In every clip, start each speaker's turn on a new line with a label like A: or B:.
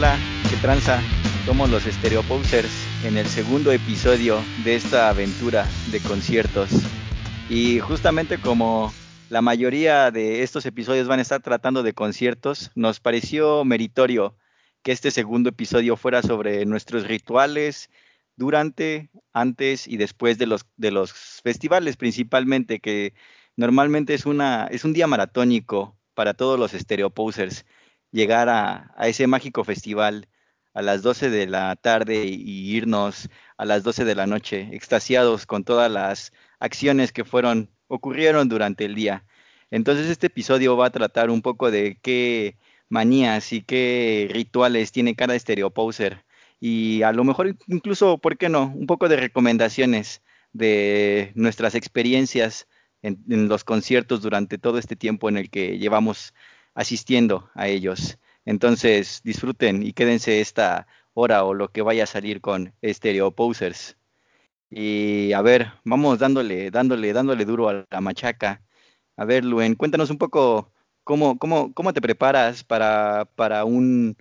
A: Hola, ¿qué tranza? Somos los Stereo Posers en el segundo episodio de esta aventura de conciertos. Y justamente como la mayoría de estos episodios van a estar tratando de conciertos, nos pareció meritorio que este segundo episodio fuera sobre nuestros rituales durante, antes y después de los, festivales principalmente, que normalmente es, es un día maratónico para todos los Stereo Posers llegar a, ese mágico festival a las 12 de la tarde y irnos a las 12 de la noche, extasiados con todas las acciones que fueron, ocurrieron durante el día. Entonces este episodio va a tratar un poco de qué manías y qué rituales tiene cada poser y a lo mejor incluso, ¿por qué no? Un poco de recomendaciones de nuestras experiencias en, en los conciertos durante todo este tiempo en el que llevamos asistiendo a ellos. Entonces, disfruten y quédense esta hora o lo que vaya a salir con Stereo Posers. Y a ver, vamos dándole, dándole, dándole duro a la machaca. A ver, Luen, cuéntanos un poco cómo, cómo, cómo te preparas para, para, un,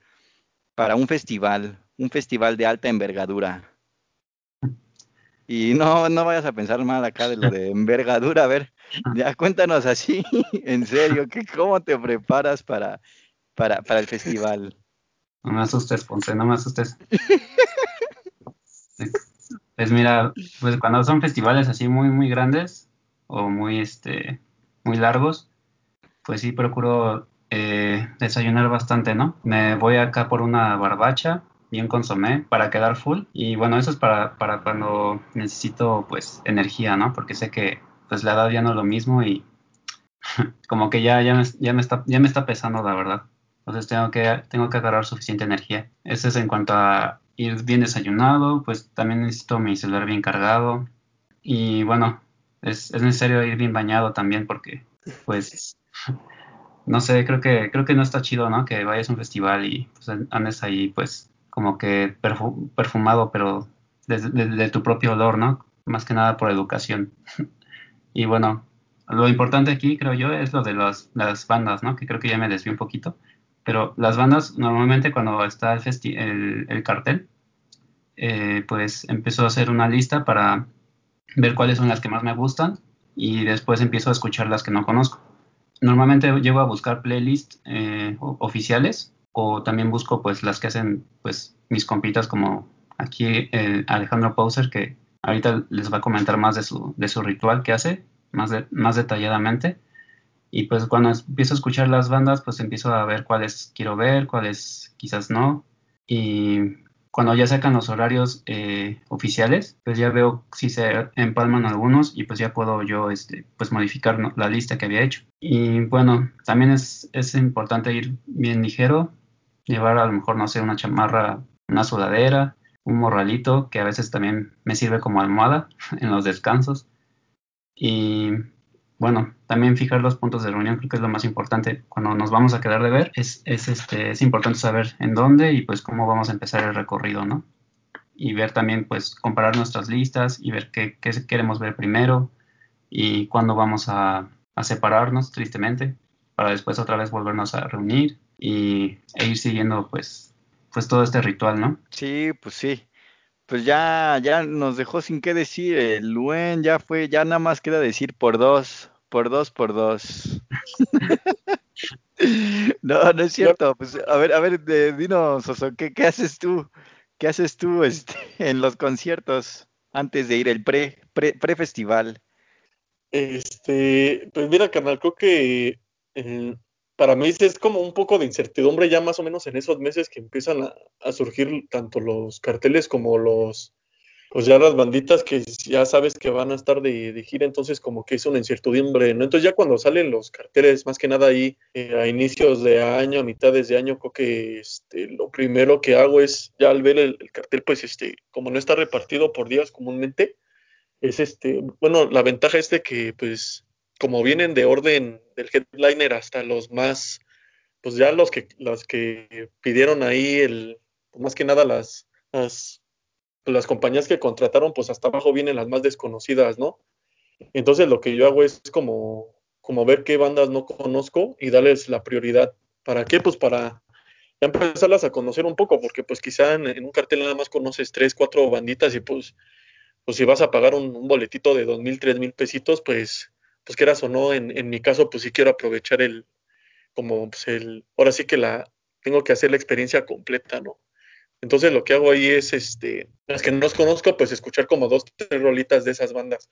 A: para un festival, un festival de alta envergadura. Y no, no vayas a pensar mal acá de lo de envergadura. A ver, ya cuéntanos así, en serio, que ¿cómo te preparas para, para, para el festival?
B: No me asustes, Ponce, no me asustes. Pues mira, pues cuando son festivales así muy, muy grandes o muy, este, muy largos, pues sí procuro eh, desayunar bastante, ¿no? Me voy acá por una barbacha y un consomé para quedar full. Y bueno, eso es para, para cuando necesito pues energía, ¿no? Porque sé que pues la edad ya no es lo mismo y como que ya, ya, me, ya, me está, ya me está pesando, la verdad. Entonces tengo que, tengo que agarrar suficiente energía. Eso es en cuanto a ir bien desayunado, pues también necesito mi celular bien cargado. Y bueno, es, es necesario ir bien bañado también porque pues no sé, creo que, creo que no está chido, ¿no? Que vayas a un festival y pues, andes ahí pues como que perfumado, pero de, tu propio olor, ¿no? Más que nada por educación. y bueno, lo importante aquí, creo yo, es lo de las, bandas, ¿no? Que creo que ya me desvié un poquito. Pero las bandas, normalmente cuando está el, el, cartel, eh, pues empiezo a hacer una lista para ver cuáles son las que más me gustan y después empiezo a escuchar las que no conozco. Normalmente llego a buscar playlists eh, oficiales o también busco pues las que hacen pues mis compitas como aquí eh, Alejandro Pauser que ahorita les va a comentar más de su, de su ritual que hace más, más detalladamente. Y pues cuando empiezo a escuchar las bandas pues empiezo a ver cuáles quiero ver, cuáles quizás no. Y cuando ya sacan los horarios eh, oficiales, pues ya veo si se empalman algunos y pues ya puedo yo este, pues modificar la lista que había hecho. Y bueno, también es, es importante ir bien ligero, llevar a lo mejor, no sé, una chamarra, una sudadera, un morralito que a veces también me sirve como almohada en los descansos. Y bueno, también fijar los puntos de reunión creo que es lo más importante cuando nos vamos a quedar de ver. Es, es, este, es importante saber en dónde y pues cómo vamos a empezar el recorrido, ¿no? Y ver también, pues, comparar nuestras listas y ver qué, qué queremos ver primero y cuándo vamos a, a separarnos, tristemente, para después otra vez volvernos a reunir y, e ir siguiendo pues, pues todo este ritual, ¿no?
A: Sí, pues sí. Pues ya, ya nos dejó sin qué decir. El Luen ya fue, ya nada más queda decir por dos, por dos, por dos. no, no es cierto. Pues a ver, a ver, dinos, Oso, ¿qué, ¿qué, haces tú? ¿Qué haces tú este, en los conciertos antes de ir el pre, pre, pre festival?
C: Este, pues mira, carnal, creo que eh, para mí es como un poco de incertidumbre ya más o menos en esos meses que empiezan a, surgir tanto los carteles como los, pues ya las banditas que ya sabes que van a estar de, gira, entonces como que es una incertidumbre, ¿no? Entonces ya cuando salen los carteles, más que nada ahí eh, a inicios de año, a mitades de año, creo que este, lo primero que hago es ya al ver el, el, cartel, pues este, como no está repartido por días comúnmente, es este, bueno, la ventaja es de que pues como vienen de orden del headliner hasta los más, pues ya los que, los que pidieron ahí el, pues más que nada las, las, las compañías que contrataron, pues hasta abajo vienen las más desconocidas, ¿no? Entonces lo que yo hago es como, como ver qué bandas no conozco y darles la prioridad. ¿Para qué? Pues para ya empezarlas a conocer un poco, porque pues quizá en, un cartel nada más conoces tres, cuatro banditas y pues, pues si vas a pagar un, boletito de dos mil, tres mil pesitos, pues, pues quieras o no, en, en mi caso, pues sí quiero aprovechar el, como pues el, ahora sí que la, tengo que hacer la experiencia completa, ¿no? Entonces lo que hago ahí es, este, las que no los conozco, pues escuchar como dos, tres rolitas de esas bandas.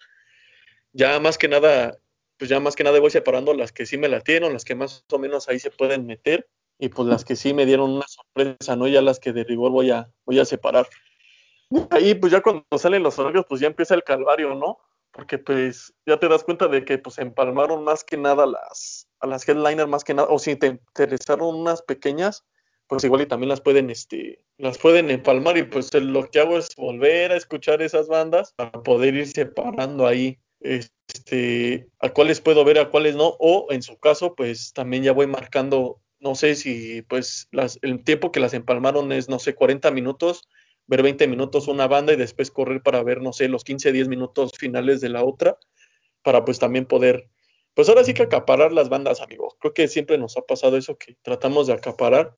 C: Ya más que nada, pues ya más que nada voy separando las que sí me la tienen, las que más o menos ahí se pueden meter, y pues las que sí me dieron una sorpresa, ¿no? Ya las que de rigor voy a, voy a separar. Ahí pues ya cuando salen los horarios, pues ya empieza el calvario, ¿no? Porque pues ya te das cuenta de que pues empalmaron más que nada las, a las headliners más que nada, o si te interesaron unas pequeñas, pues igual y también las pueden, este, las pueden empalmar y pues lo que hago es volver a escuchar esas bandas para poder ir separando ahí, este, a cuáles puedo ver, a cuáles no, o en su caso, pues también ya voy marcando, no sé si pues las, el tiempo que las empalmaron es, no sé, 40 minutos, ver 20 minutos una banda y después correr para ver, no sé, los 15, 10 minutos finales de la otra, para pues también poder pues ahora sí que acaparar las bandas, amigos. Creo que siempre nos ha pasado eso, que tratamos de acaparar,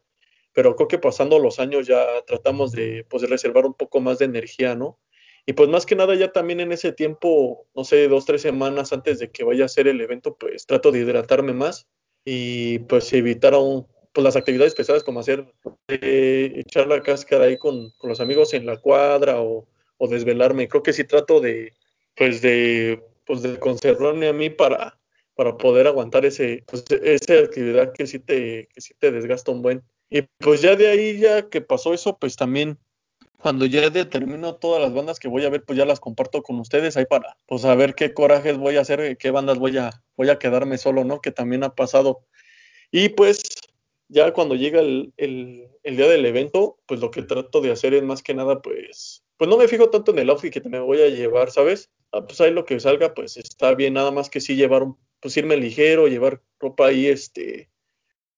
C: pero creo que pasando los años ya tratamos de, pues, de reservar un poco más de energía, ¿no? Y pues más que nada ya también en ese tiempo, no sé, dos, tres semanas antes de que vaya a ser el evento, pues trato de hidratarme más y pues evitar aún pues las actividades pesadas como hacer, eh, echar la cáscara ahí con, con, los amigos en la cuadra o, o desvelarme. Creo que sí trato de, pues de, pues de conservarme a mí para, para poder aguantar ese, pues, esa actividad que sí te, que sí te desgasta un buen. Y pues ya de ahí, ya que pasó eso, pues también cuando ya determino todas las bandas que voy a ver, pues ya las comparto con ustedes ahí para, pues a qué corajes voy a hacer, qué bandas voy a, voy a quedarme solo, ¿no? Que también ha pasado. Y pues ya cuando llega el, el, el, día del evento, pues lo que trato de hacer es más que nada, pues, pues no me fijo tanto en el outfit que me voy a llevar, ¿sabes? Ah, pues ahí lo que salga, pues está bien, nada más que sí llevar un pues irme ligero, llevar ropa ahí, este,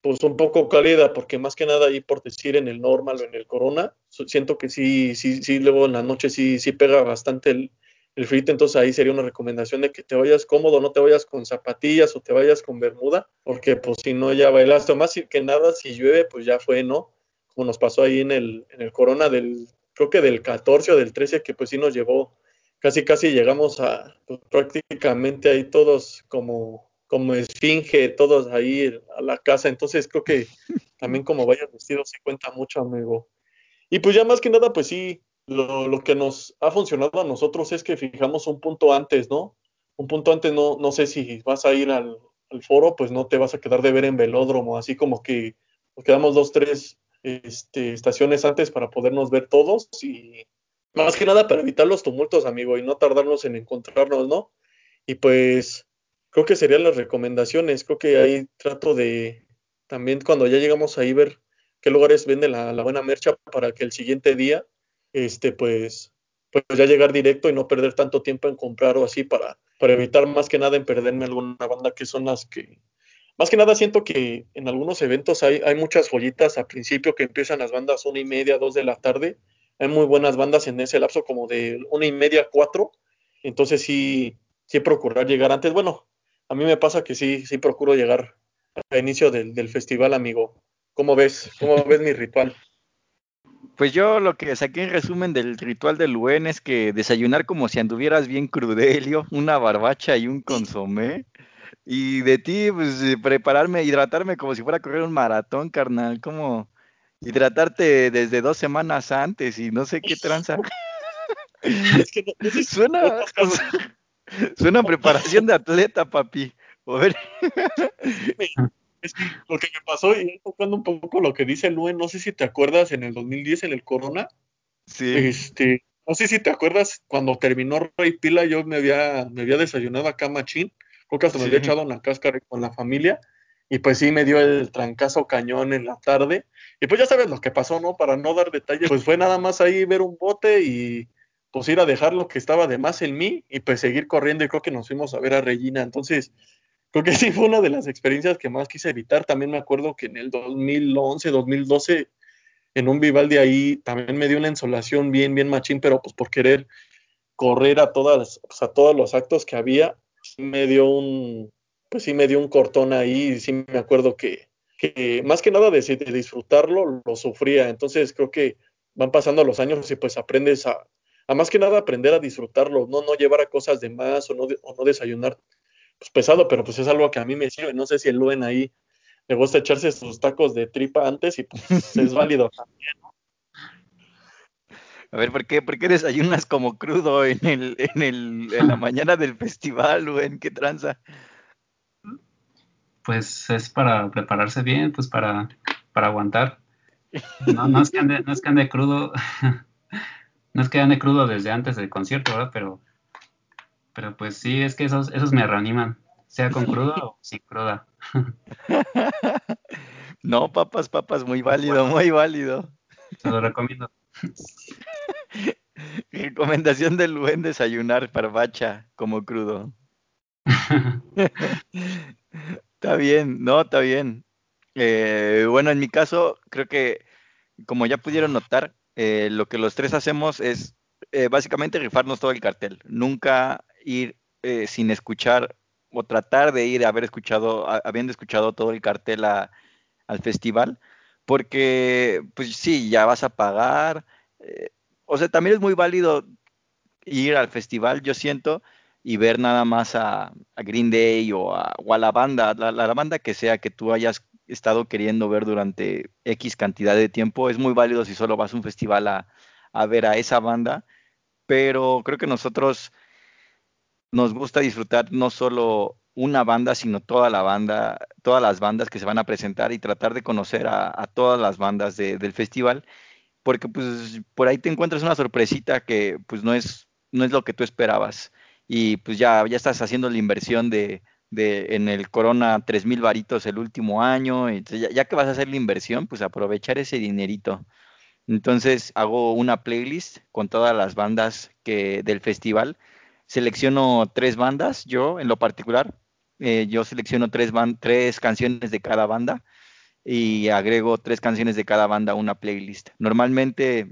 C: pues un poco cálida, porque más que nada ahí por decir en el normal o en el corona, siento que sí, sí, sí, luego en la noche sí, sí pega bastante el, el frío, entonces ahí sería una recomendación de que te vayas cómodo, no te vayas con zapatillas o te vayas con bermuda, porque pues si no ya bailaste, más que nada si llueve, pues ya fue, ¿no? Como nos pasó ahí en el, en el corona del, creo que del 14 o del 13, que pues sí nos llevó casi casi llegamos a pues, prácticamente ahí todos como, como esfinge, todos ahí a la casa. Entonces creo que también como vayas vestido se cuenta mucho, amigo. Y pues ya más que nada, pues sí, lo, lo, que nos ha funcionado a nosotros es que fijamos un punto antes, ¿no? Un punto antes, no, no sé si vas a ir al, foro, pues no te vas a quedar de ver en velódromo, así como que nos quedamos dos, tres este, estaciones antes para podernos ver todos y más que nada para evitar los tumultos, amigo, y no tardarnos en encontrarnos, ¿no? Y pues creo que serían las recomendaciones. Creo que ahí trato de también cuando ya llegamos ahí ver qué lugares vende la, buena mercha para que el siguiente día, este, pues, pues ya llegar directo y no perder tanto tiempo en comprar o así para, para evitar más que nada en perderme alguna banda que son las que, más que nada siento que en algunos eventos hay, hay muchas joyitas al principio que empiezan las bandas una y media, dos de la tarde hay muy buenas bandas en ese lapso como de una y media, cuatro. Entonces sí, sí procurar llegar antes. Bueno, a mí me pasa que sí, sí procuro llegar al inicio del, del festival, amigo. ¿Cómo ves? ¿Cómo ves mi ritual?
A: Pues yo lo que saqué en resumen del ritual del Luen es que desayunar como si anduvieras bien crudelio, una barbacha y un consomé. Y de ti, pues prepararme, hidratarme como si fuera a correr un maratón, carnal. Como hidratarte desde dos semanas antes y no sé qué tranza. Es que no, suena, suena preparación de atleta, papi. A ver.
C: Es que lo que me pasó, y tocando un poco lo que dice Luen, no sé si te acuerdas en el 2010 en el Corona. Sí. Este, no sé si te acuerdas cuando terminó Rey Pila, yo me había, me había desayunado acá machín. Creo que hasta me había echado una cáscara con la familia. Y pues sí me dio el trancazo cañón en la tarde. Y pues ya sabes lo que pasó, ¿no? Para no dar detalles, pues fue nada más ahí ver un bote y pues ir a dejar lo que estaba de más en mí y pues seguir corriendo y creo que nos fuimos a ver a Regina. Entonces, creo que sí fue una de las experiencias que más quise evitar. También me acuerdo que en el 2011, 2012, en un Vivaldi ahí también me dio una insolación bien, bien machín, pero pues por querer correr a todas, pues, a todos los actos que había, me dio un, pues sí me dio un cortón ahí, y sí me acuerdo que, que más que nada de, disfrutarlo, lo sufría. Entonces creo que van pasando los años y pues aprendes a, a más que nada aprender a disfrutarlo, no, no llevar a cosas de más o no, o no desayunar pues, pesado, pero pues es algo que a mí me sirve. No sé si el Luen ahí le gusta echarse sus tacos de tripa antes y pues es válido también,
A: A ver, ¿por qué, ¿por qué desayunas como crudo en, el, en, el, en la mañana del festival, Luen? ¿Qué tranza?
B: Pues es para prepararse bien, pues para, para aguantar. No, no, es que ande, no es que ande crudo, no es que ande crudo desde antes del concierto, ¿verdad? Pero, pero pues sí, es que esos, esos me reaniman, sea con crudo o sin cruda.
A: No, papas, papas, muy válido, muy válido.
B: Se lo recomiendo.
A: Recomendación del buen desayunar parvacha como crudo. está bien, no, está bien. Eh, bueno, en mi caso, creo que como ya pudieron notar, eh, lo que los tres hacemos es eh, básicamente rifarnos todo el cartel. Nunca ir sin escuchar o tratar de ir a haber escuchado, habiendo escuchado todo el cartel al festival, porque pues sí, ya vas a pagar. o sea, también es muy válido ir al festival, yo siento, y ver nada más a, Green Day o a, la banda, la banda que sea que tú hayas estado queriendo ver durante X cantidad de tiempo. Es muy válido si solo vas a un festival a, ver a esa banda, pero creo que nosotros nos gusta disfrutar no solo una banda, sino toda la banda, todas las bandas que se van a presentar y tratar de conocer a, todas las bandas del festival, porque pues por ahí te encuentras una sorpresita que pues no es, no es lo que tú esperabas y pues ya, ya estás haciendo la inversión de, de, en el Corona 3000 varitos el último año. Entonces, ya, que vas a hacer la inversión, pues aprovechar ese dinerito. Entonces hago una playlist con todas las bandas que del festival. Selecciono tres bandas, yo en lo particular. Eh, yo selecciono tres, tres canciones de cada banda y agrego tres canciones de cada banda a una playlist. Normalmente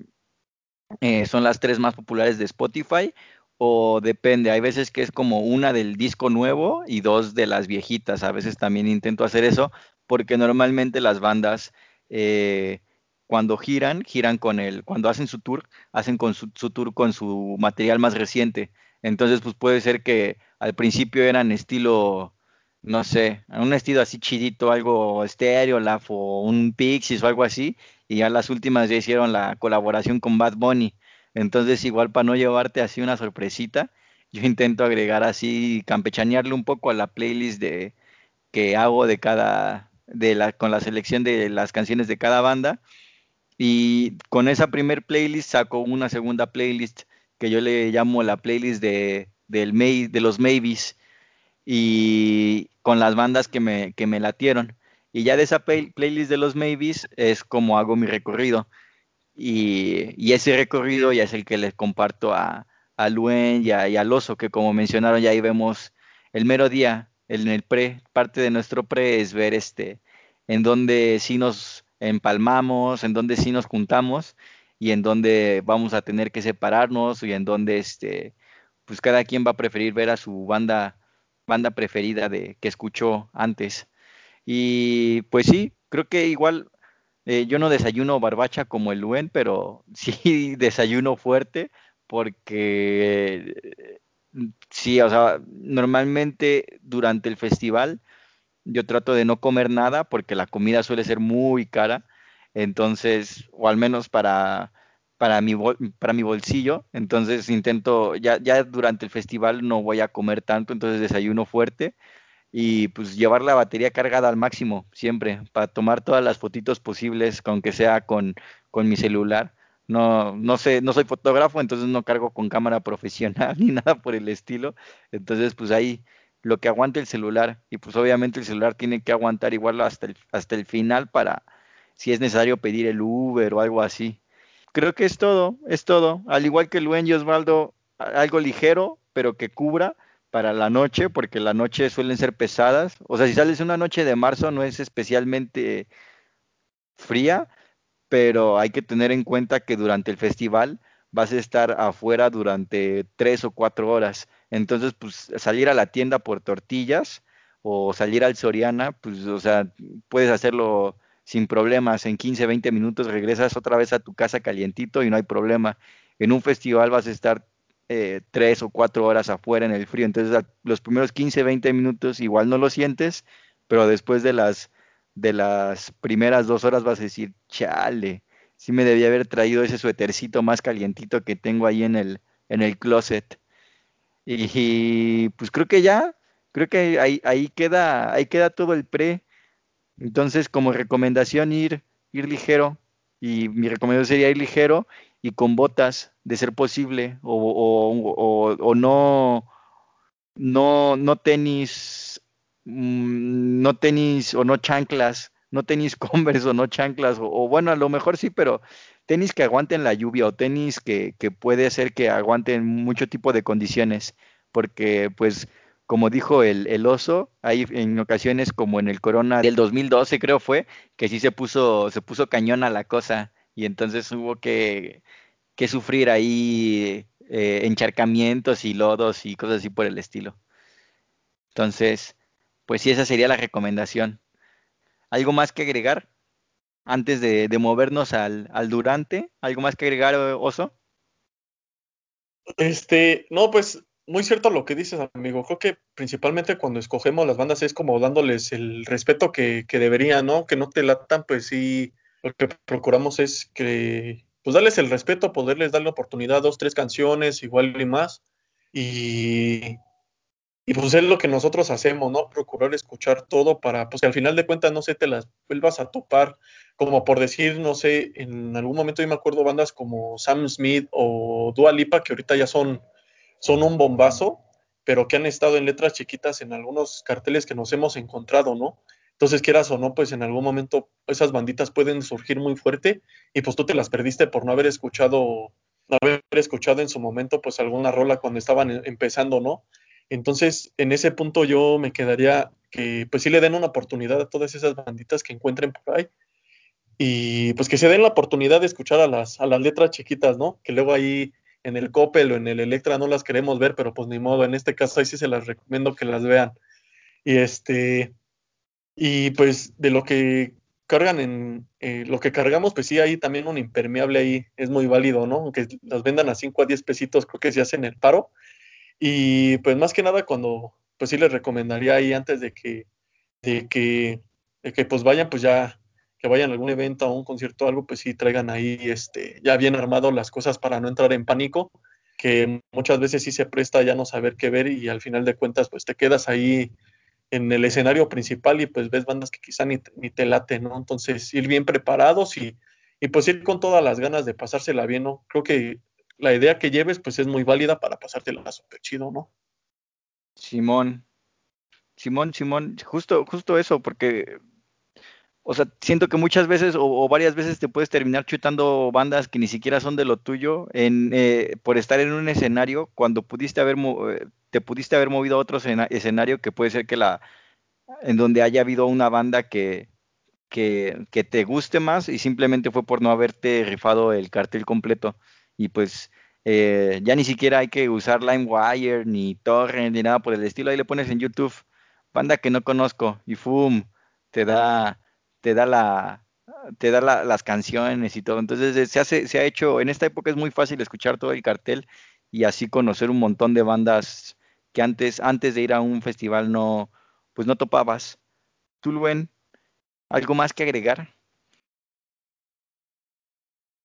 A: eh, son las tres más populares de Spotify o depende, hay veces que es como una del disco nuevo y dos de las viejitas, a veces también intento hacer eso, porque normalmente las bandas eh, cuando giran, giran con el, cuando hacen su tour, hacen con su, tour con su material más reciente, entonces pues puede ser que al principio eran estilo, no sé, un estilo así chidito, algo estéreo, o un Pixies o algo así, y ya las últimas ya hicieron la colaboración con Bad Bunny, entonces, igual para no llevarte así una sorpresita, yo intento agregar así, campechanearle un poco a la playlist de que hago de cada, de la, con la selección de las canciones de cada banda. Y con esa primer playlist saco una segunda playlist que yo le llamo la playlist de, del May, de los Maybes y con las bandas que me, que me latieron. Y ya de esa playlist de los Maybes es como hago mi recorrido. Y, ese recorrido ya es el que les comparto a, a Luen y, a, al oso, que como mencionaron ya ahí vemos el mero día, en el pre, parte de nuestro pre es ver este, en dónde sí nos empalmamos, en dónde sí nos juntamos y en dónde vamos a tener que separarnos y en dónde este, pues cada quien va a preferir ver a su banda, banda preferida de que escuchó antes. Y pues sí, creo que igual eh, yo no desayuno barbacha como el Luen, pero sí desayuno fuerte porque eh, sí, o sea, normalmente durante el festival yo trato de no comer nada porque la comida suele ser muy cara, entonces, o al menos para, para, mi, para mi bolsillo, entonces intento, ya, ya durante el festival no voy a comer tanto, entonces desayuno fuerte y pues llevar la batería cargada al máximo siempre para tomar todas las fotitos posibles, aunque sea con, con mi celular. No, no sé, no soy fotógrafo, entonces no cargo con cámara profesional ni nada por el estilo. Entonces, pues ahí lo que aguante el celular y pues obviamente el celular tiene que aguantar igual hasta el, hasta el final para si es necesario pedir el Uber o algo así. Creo que es todo, es todo. Al igual que Luen y Osvaldo, algo ligero, pero que cubra para la noche, porque la noche suelen ser pesadas. O sea, si sales una noche de marzo no es especialmente fría, pero hay que tener en cuenta que durante el festival vas a estar afuera durante tres o cuatro horas. Entonces, pues salir a la tienda por tortillas o salir al Soriana, pues, o sea, puedes hacerlo sin problemas. En 15, 20 minutos regresas otra vez a tu casa calientito y no hay problema. En un festival vas a estar eh, tres o cuatro horas afuera en el frío, entonces los primeros 15, 20 minutos igual no lo sientes, pero después de las, de las primeras dos horas vas a decir, chale, sí me debía haber traído ese suétercito más calientito que tengo ahí en el, en el closet. Y, pues creo que ya, creo que ahí, ahí, queda, ahí queda todo el pre. Entonces, como recomendación, ir, ir ligero. Y mi recomendación sería ir ligero y con botas, de ser posible, o, o, o, no, no, no tenis, mm, no tenis o no chanclas, no tenis Converse o no chanclas, o, bueno, a lo mejor sí, pero tenis que aguanten la lluvia o tenis que, que puede ser que aguanten mucho tipo de condiciones, porque pues como dijo el, el, oso, hay en ocasiones como en el Corona del 2012 creo fue, que sí se puso, se puso cañón a la cosa y entonces hubo que, que sufrir ahí eh, encharcamientos y lodos y cosas así por el estilo. Entonces, pues sí, esa sería la recomendación. ¿Algo más que agregar antes de, movernos al, durante? ¿Algo más que agregar, Oso?
C: Este, no, pues muy cierto lo que dices, amigo. Creo que principalmente cuando escogemos las bandas es como dándoles el respeto que, que deberían, ¿no? Que no te latan, pues sí, lo que procuramos es que, pues darles el respeto, poderles dar la oportunidad, dos, tres canciones, igual y más. Y, y pues es lo que nosotros hacemos, ¿no? Procurar escuchar todo para, pues que al final de cuentas no sé, te las vuelvas a topar, como por decir, no sé, en algún momento yo me acuerdo bandas como Sam Smith o Dua Lipa, que ahorita ya son, son un bombazo, pero que han estado en letras chiquitas en algunos carteles que nos hemos encontrado, ¿no? Entonces, quieras o no, pues en algún momento esas banditas pueden surgir muy fuerte y pues tú te las perdiste por no haber escuchado, no haber escuchado en su momento pues alguna rola cuando estaban e-, empezando, ¿no? Entonces, en ese punto yo me quedaría que pues sí le den una oportunidad a todas esas banditas que encuentren por ahí y pues que se den la oportunidad de escuchar a las, a las letras chiquitas, ¿no? Que luego ahí en el Coppel o en el Electra no las queremos ver, pero pues ni modo, en este caso ahí sí se las recomiendo que las vean. Y este, y pues de lo que cargan en, eh, lo que cargamos, pues sí, hay también un impermeable ahí, es muy válido, ¿no? Aunque las vendan a 5 a 10 pesitos, creo que se hacen el paro. Y pues más que nada cuando, pues sí les recomendaría ahí antes de que, de que, de que pues vayan, pues ya, que vayan a algún evento, a un concierto algo, pues sí traigan ahí, este, ya bien armado las cosas para no entrar en pánico, que muchas veces sí se presta ya no saber qué ver y al final de cuentas, pues te quedas ahí en el escenario principal y pues ves bandas que quizá ni, ni te late, ¿no? Entonces ir bien preparados y, y pues ir con todas las ganas de pasársela bien, ¿no? Creo que la idea que lleves pues es muy válida para pasártela súper chido, ¿no?
A: Simón, Simón, Simón, justo, justo eso, porque, o sea, siento que muchas veces o, varias veces te puedes terminar chutando bandas que ni siquiera son de lo tuyo en, eh, por estar en un escenario cuando pudiste haber, eh, te pudiste haber movido a otro escenario que puede ser que la, en donde haya habido una banda que, que, que te guste más y simplemente fue por no haberte rifado el cartel completo y pues eh, ya ni siquiera hay que usar LimeWire ni Torrent ni nada por el estilo. Ahí le pones en YouTube banda que no conozco y ¡fum! te da, te da la, te da las canciones y todo. Entonces se hace, se ha hecho, en esta época es muy fácil escuchar todo el cartel y así conocer un montón de bandas que antes, antes de ir a un festival no, pues no topabas. Tú, Luen, ¿algo más que agregar?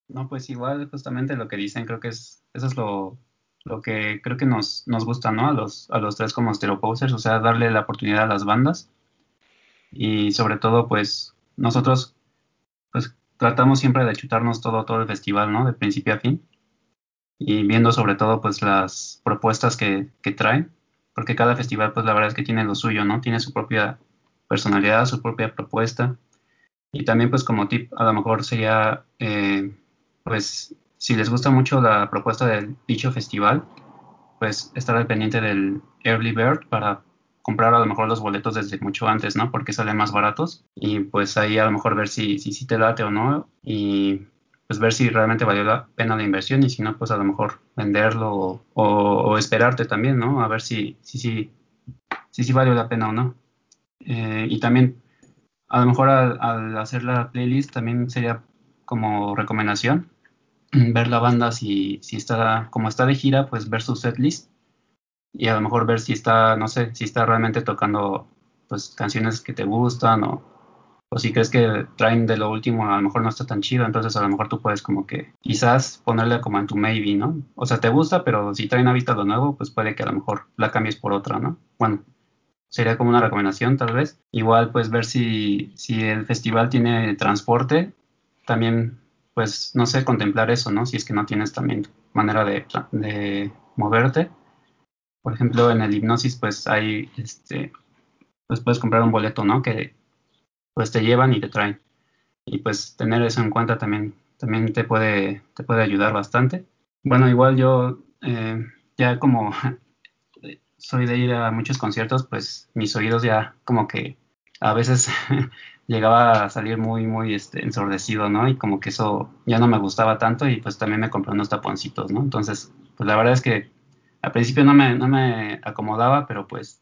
B: No, pues igual justamente lo que dicen, creo que es, eso es lo, lo que creo que nos, nos gusta, ¿no? A los, a los tres como Posers, o sea, darle la oportunidad a las bandas. Y sobre todo, pues, nosotros, pues, tratamos siempre de chutarnos todo, todo el festival, ¿no? De principio a fin. Y viendo sobre todo, pues, las propuestas que, que traen. Porque cada festival, pues, la verdad es que tiene lo suyo, ¿no? Tiene su propia personalidad, su propia propuesta. Y también, pues, como tip, a lo mejor sería... Eh, pues si les gusta mucho la propuesta del dicho festival, pues estar al pendiente del Early Bird para comprar a lo mejor los boletos desde mucho antes, ¿no? Porque salen más baratos y pues ahí a lo mejor ver si, si, te late o no y pues ver si realmente valió la pena la inversión y si no, pues a lo mejor venderlo o, esperarte también, ¿no? A ver si si, si, si, si valió la pena o no. Eh, y también, a lo mejor al, hacer la playlist, también sería como recomendación ver la banda si, si está, como está de gira, pues ver su setlist y a lo mejor ver si está, no sé, si está realmente tocando pues canciones que te gustan o, o si crees que traen de lo último a lo mejor no está tan chido, entonces a lo mejor tú puedes como que quizás ponerle como en tu maybe, ¿no? O sea, te gusta, pero si traen ahorita lo nuevo, pues puede que a lo mejor la cambies por otra, ¿no? Bueno, sería como una recomendación tal vez. Igual pues ver si, si el festival tiene transporte, también pues no sé, contemplar eso, ¿no? Si es que no tienes también manera de, de moverte por ejemplo, en el hipnosis, pues hay, este, pues puedes comprar un boleto, ¿no? Que pues te llevan y te traen. Y pues tener eso en cuenta también, también te puede, te puede ayudar bastante. Bueno, igual yo eh, ya como soy de ir a muchos conciertos, pues mis oídos ya como que a veces llegaba a salir muy, muy este, ensordecido, ¿no? Y como que eso ya no me gustaba tanto y pues también me compré unos taponcitos, ¿no? Entonces, pues la verdad es que al principio no me, no me acomodaba, pero pues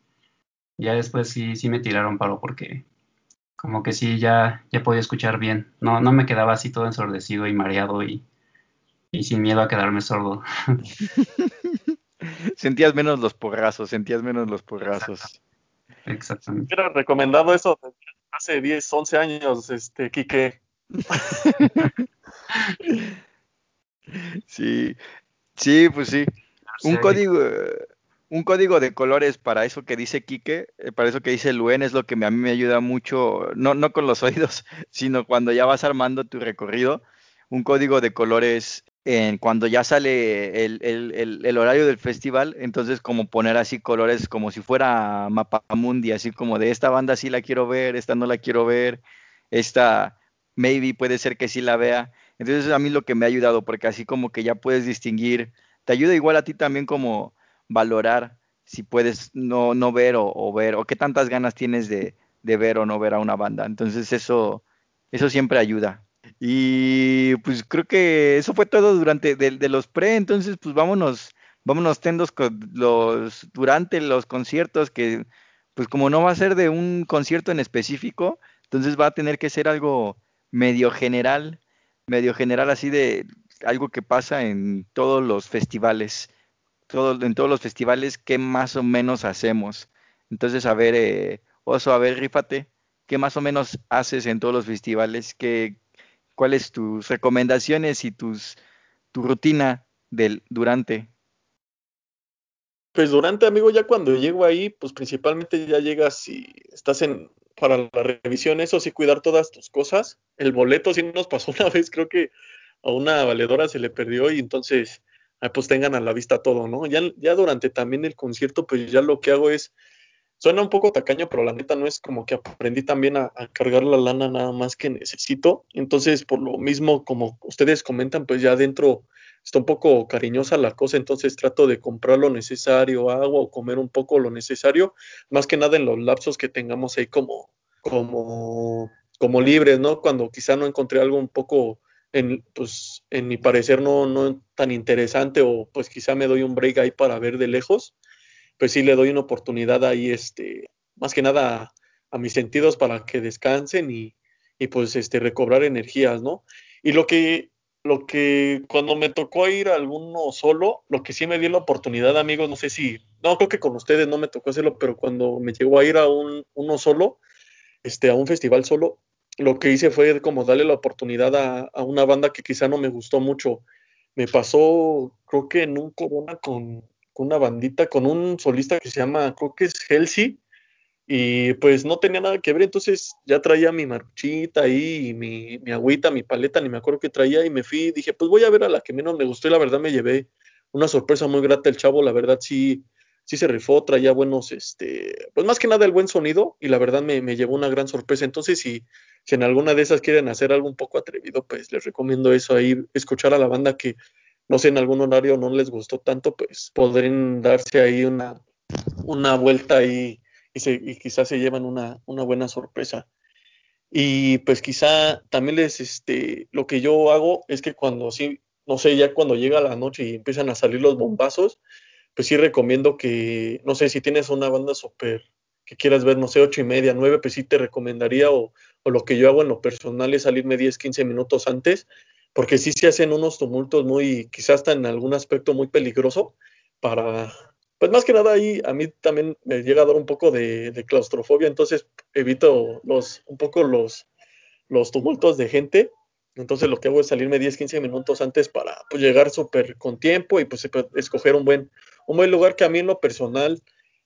B: ya después sí, sí me tiraron paro porque como que sí ya, ya podía escuchar bien. No, no me quedaba así todo ensordecido y mareado y, y sin miedo a quedarme sordo.
A: sentías menos los porrazos, sentías menos los porrazos.
C: Exactamente. Hubiera recomendado eso hace 10, 11 años, este, Quique.
A: sí, sí, pues sí. Un código, un código de colores para eso que dice Quique, eh, para eso que dice Luen, es lo que a mí me ayuda mucho, no, no con los oídos, sino cuando ya vas armando tu recorrido, un código de colores en cuando ya sale el, el, el, horario del festival, entonces como poner así colores como si fuera mapa mundi, así como de esta banda sí la quiero ver, esta no la quiero ver, esta maybe puede ser que sí la vea. Entonces a mí lo que me ha ayudado, porque así como que ya puedes distinguir te ayuda igual a ti también como valorar si puedes no, no ver o, ver, o qué tantas ganas tienes de, ver o no ver a una banda. Entonces eso, eso siempre ayuda. Y pues creo que eso fue todo durante de, los pre, entonces pues vámonos, vámonos tendos los, durante los conciertos que pues como no va a ser de un concierto en específico, entonces va a tener que ser algo medio general, medio general así de algo que pasa en todos los festivales, en todos los festivales, ¿qué más o menos hacemos? Entonces, a ver, eh, Oso, a ver, rífate, ¿qué más o menos haces en todos los festivales? ¿Qué, ¿Cuáles tus recomendaciones y tus, tu rutina del durante?
C: Pues durante, amigo, ya cuando llego ahí, pues principalmente ya llegas y estás en para la revisión, eso sí, cuidar todas tus cosas. El boleto sí nos pasó una vez, creo que a una valedora se le perdió y entonces pues tengan a la vista todo, ¿no? Ya, ya durante también el concierto, pues ya lo que hago es, suena un poco tacaño, pero la neta no es como que aprendí también a, cargar la lana nada más que necesito. Entonces, por lo mismo, como ustedes comentan, pues ya adentro está un poco cariñosa la cosa, entonces trato de comprar lo necesario, agua o comer un poco lo necesario, más que nada en los lapsos que tengamos ahí como, como, como libres, ¿no? Cuando quizá no encontré algo un poco en, pues, en mi parecer no, no tan interesante o pues quizá me doy un break ahí para ver de lejos, pues sí le doy una oportunidad ahí, este, más que nada a, mis sentidos para que descansen y, y, pues este, recobrar energías, ¿no? Y lo que, lo que cuando me tocó ir a alguno solo, lo que sí me dio la oportunidad, amigos, no sé si, no creo que con ustedes no me tocó hacerlo, pero cuando me llegó a ir a un, uno solo, este, a un festival solo, lo que hice fue como darle la oportunidad a, una banda que quizá no me gustó mucho. Me pasó, creo que en un corona con, una bandita, con un solista que se llama, creo que es Helsi, y pues no tenía nada que ver, entonces ya traía mi marchita ahí, mi, mi agüita, mi paleta, ni me acuerdo qué traía, y me fui, dije, pues voy a ver a la que menos me gustó, y la verdad me llevé una sorpresa muy grata el chavo, la verdad sí, sí se rifó, traía buenos, este, pues más que nada el buen sonido, y la verdad me, me llevó una gran sorpresa, entonces si si en alguna de esas quieren hacer algo un poco atrevido, pues les recomiendo eso ahí, escuchar a la banda que no sé, en algún horario no les gustó tanto, pues podrían darse ahí una, una vuelta ahí y, se, y quizás se llevan una, una buena sorpresa. Y pues quizá también les, este, lo que yo hago es que cuando sí, no sé, ya cuando llega la noche y empiezan a salir los bombazos, pues sí recomiendo que, no sé, si tienes una banda súper que quieras ver, no sé, ocho y media, nueve, pues sí te recomendaría o, o lo que yo hago en lo personal es salirme 10, 15 minutos antes, porque sí se hacen unos tumultos muy, quizás hasta en algún aspecto muy peligroso para, pues más que nada ahí a mí también me llega a dar un poco de, de claustrofobia, entonces evito los, un poco los, los tumultos de gente. Entonces lo que hago es salirme 10, 15 minutos antes para pues, llegar súper con tiempo y pues escoger un buen, un buen lugar que a mí en lo personal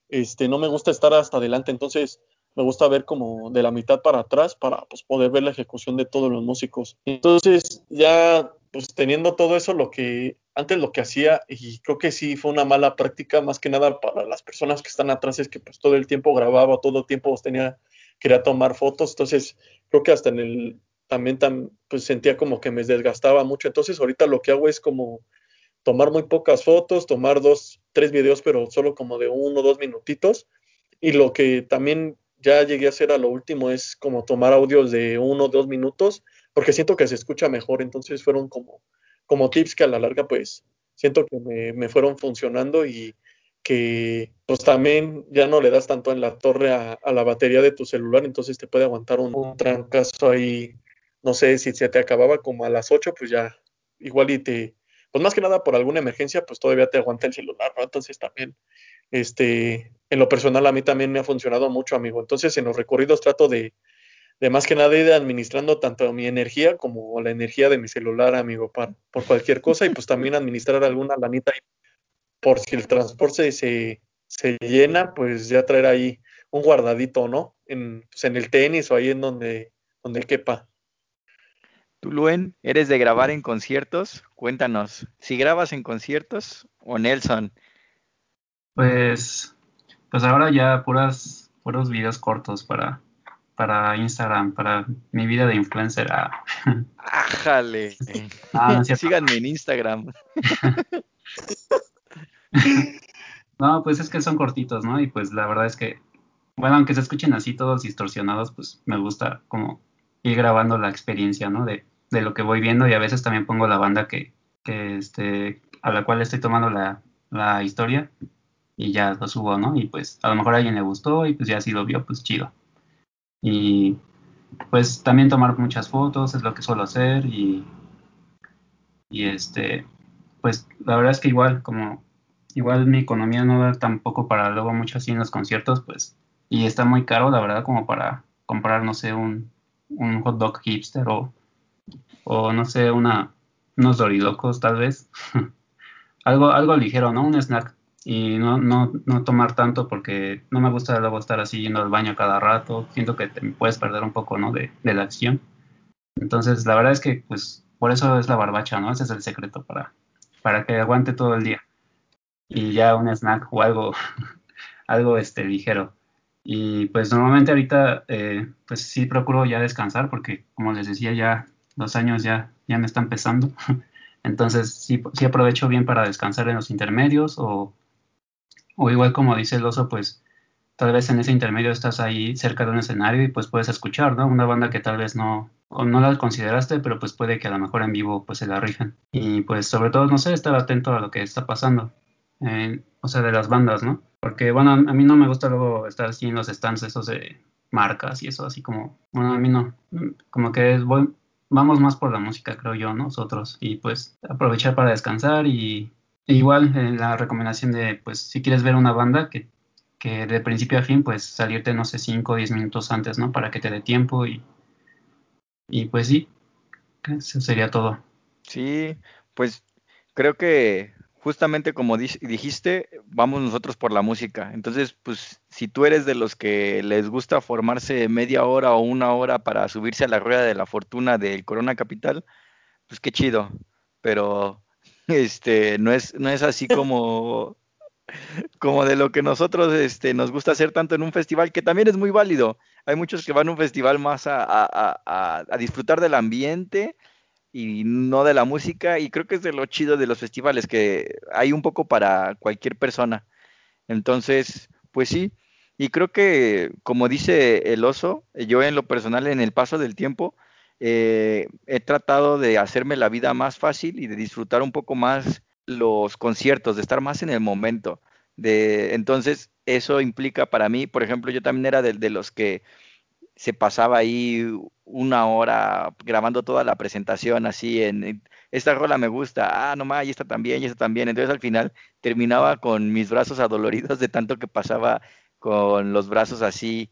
C: este, no me gusta estar hasta adelante. Entonces me gusta ver como de la mitad para atrás para pues, poder ver la ejecución de todos los músicos. Entonces ya pues teniendo todo eso, lo que antes lo que hacía, y creo que sí fue una mala práctica, más que nada para las personas que están atrás, es que pues todo el tiempo grababa, todo el tiempo tenía, quería tomar fotos, entonces creo que hasta en el también pues sentía como que me desgastaba mucho. Entonces ahorita lo que hago es como tomar muy pocas fotos, tomar dos, tres videos, pero solo como de uno o dos minutitos. Y lo que también ya llegué a hacer a lo último es como tomar audios de uno o dos minutos, porque siento que se escucha mejor. Entonces fueron como, como tips que a la larga pues siento que me, me fueron funcionando y que pues también ya no le das tanto en la torre a, a, la batería de tu celular, entonces te puede aguantar un, un trancazo ahí no sé si se te acababa como a las 8, pues ya igual y te, pues más que nada por alguna emergencia, pues todavía te aguanta el celular, ¿no? Entonces también, este, en lo personal a mí también me ha funcionado mucho, amigo. Entonces en los recorridos trato de, de más que nada ir administrando tanto mi energía como la energía de mi celular, amigo, para, por cualquier cosa y pues también administrar alguna lanita por si el transporte se, se llena, pues ya traer ahí un guardadito, ¿no? En, pues en el tenis o ahí en donde, donde quepa.
A: Tú, Luen, ¿eres de grabar en conciertos? Cuéntanos, si grabas en conciertos o Nelson.
B: Pues, pues ahora ya puras, puros videos cortos para, para Instagram, para mi vida de influencer. Ah.
A: ¡Ájale! Ah, no Síganme en Instagram.
B: no, pues es que son cortitos, ¿no? Y pues la verdad es que, bueno, aunque se escuchen así todos distorsionados, pues me gusta como ir grabando la experiencia, ¿no? De, de lo que voy viendo y a veces también pongo la banda que, que este, a la cual estoy tomando la, la historia y ya lo subo, ¿no? Y pues a lo mejor a alguien le gustó y pues ya si lo vio, pues chido. Y pues también tomar muchas fotos es lo que suelo hacer y, y este, pues la verdad es que igual, como igual mi economía no da tampoco para luego mucho así en los conciertos, pues, y está muy caro, la verdad, como para comprar, no sé, un, un hot dog hipster o, o no sé, una, unos dorilocos tal vez. algo, algo ligero, ¿no? Un snack. Y no, no, no tomar tanto porque no me gusta luego estar así yendo al baño cada rato. Siento que te puedes perder un poco, ¿no? De, de la acción. Entonces, la verdad es que, pues, por eso es la barbacha, ¿no? Ese es el secreto para, para que aguante todo el día. Y ya un snack o algo, algo este, ligero. Y pues normalmente ahorita, eh, pues sí procuro ya descansar porque, como les decía, ya los años ya, ya me están pesando. Entonces sí, sí aprovecho bien para descansar en los intermedios o, o igual como dice el oso, pues tal vez en ese intermedio estás ahí cerca de un escenario y pues puedes escuchar, ¿no? Una banda que tal vez no, o no la consideraste, pero pues puede que a lo mejor en vivo pues se la rifen. Y pues sobre todo, no sé, estar atento a lo que está pasando. Eh, o sea, de las bandas, ¿no? Porque, bueno, a mí no me gusta luego estar así en los stands esos de marcas y eso, así como, bueno, a mí no, como que voy, vamos más por la música, creo yo, nosotros, y pues aprovechar para descansar y igual eh, la recomendación de, pues, si quieres ver una banda que, que de principio a fin, pues salirte, no sé, 5 o 10 minutos antes, ¿no? Para que te dé tiempo y, y pues sí, eso sería todo.
A: Sí, pues creo que justamente como dijiste, vamos nosotros por la música. Entonces, pues si tú eres de los que les gusta formarse media hora o una hora para subirse a la rueda de la fortuna del Corona Capital, pues qué chido. Pero este no es no es así como como de lo que nosotros este, nos gusta hacer tanto en un festival, que también es muy válido. Hay muchos que van a un festival más a, a, a disfrutar del ambiente, y no de la música y creo que es de lo chido de los festivales que hay un poco para cualquier persona. Entonces, pues sí, y creo que como dice el oso, yo en lo personal en el paso del tiempo eh, he tratado de hacerme la vida más fácil y de disfrutar un poco más los conciertos, de estar más en el momento. De, entonces, eso implica para mí, por ejemplo, yo también era de, de los que se pasaba ahí una hora grabando toda la presentación así en esta rola me gusta, ah, no más, y esta también, y esta también. Entonces al final terminaba con mis brazos adoloridos de tanto que pasaba con los brazos así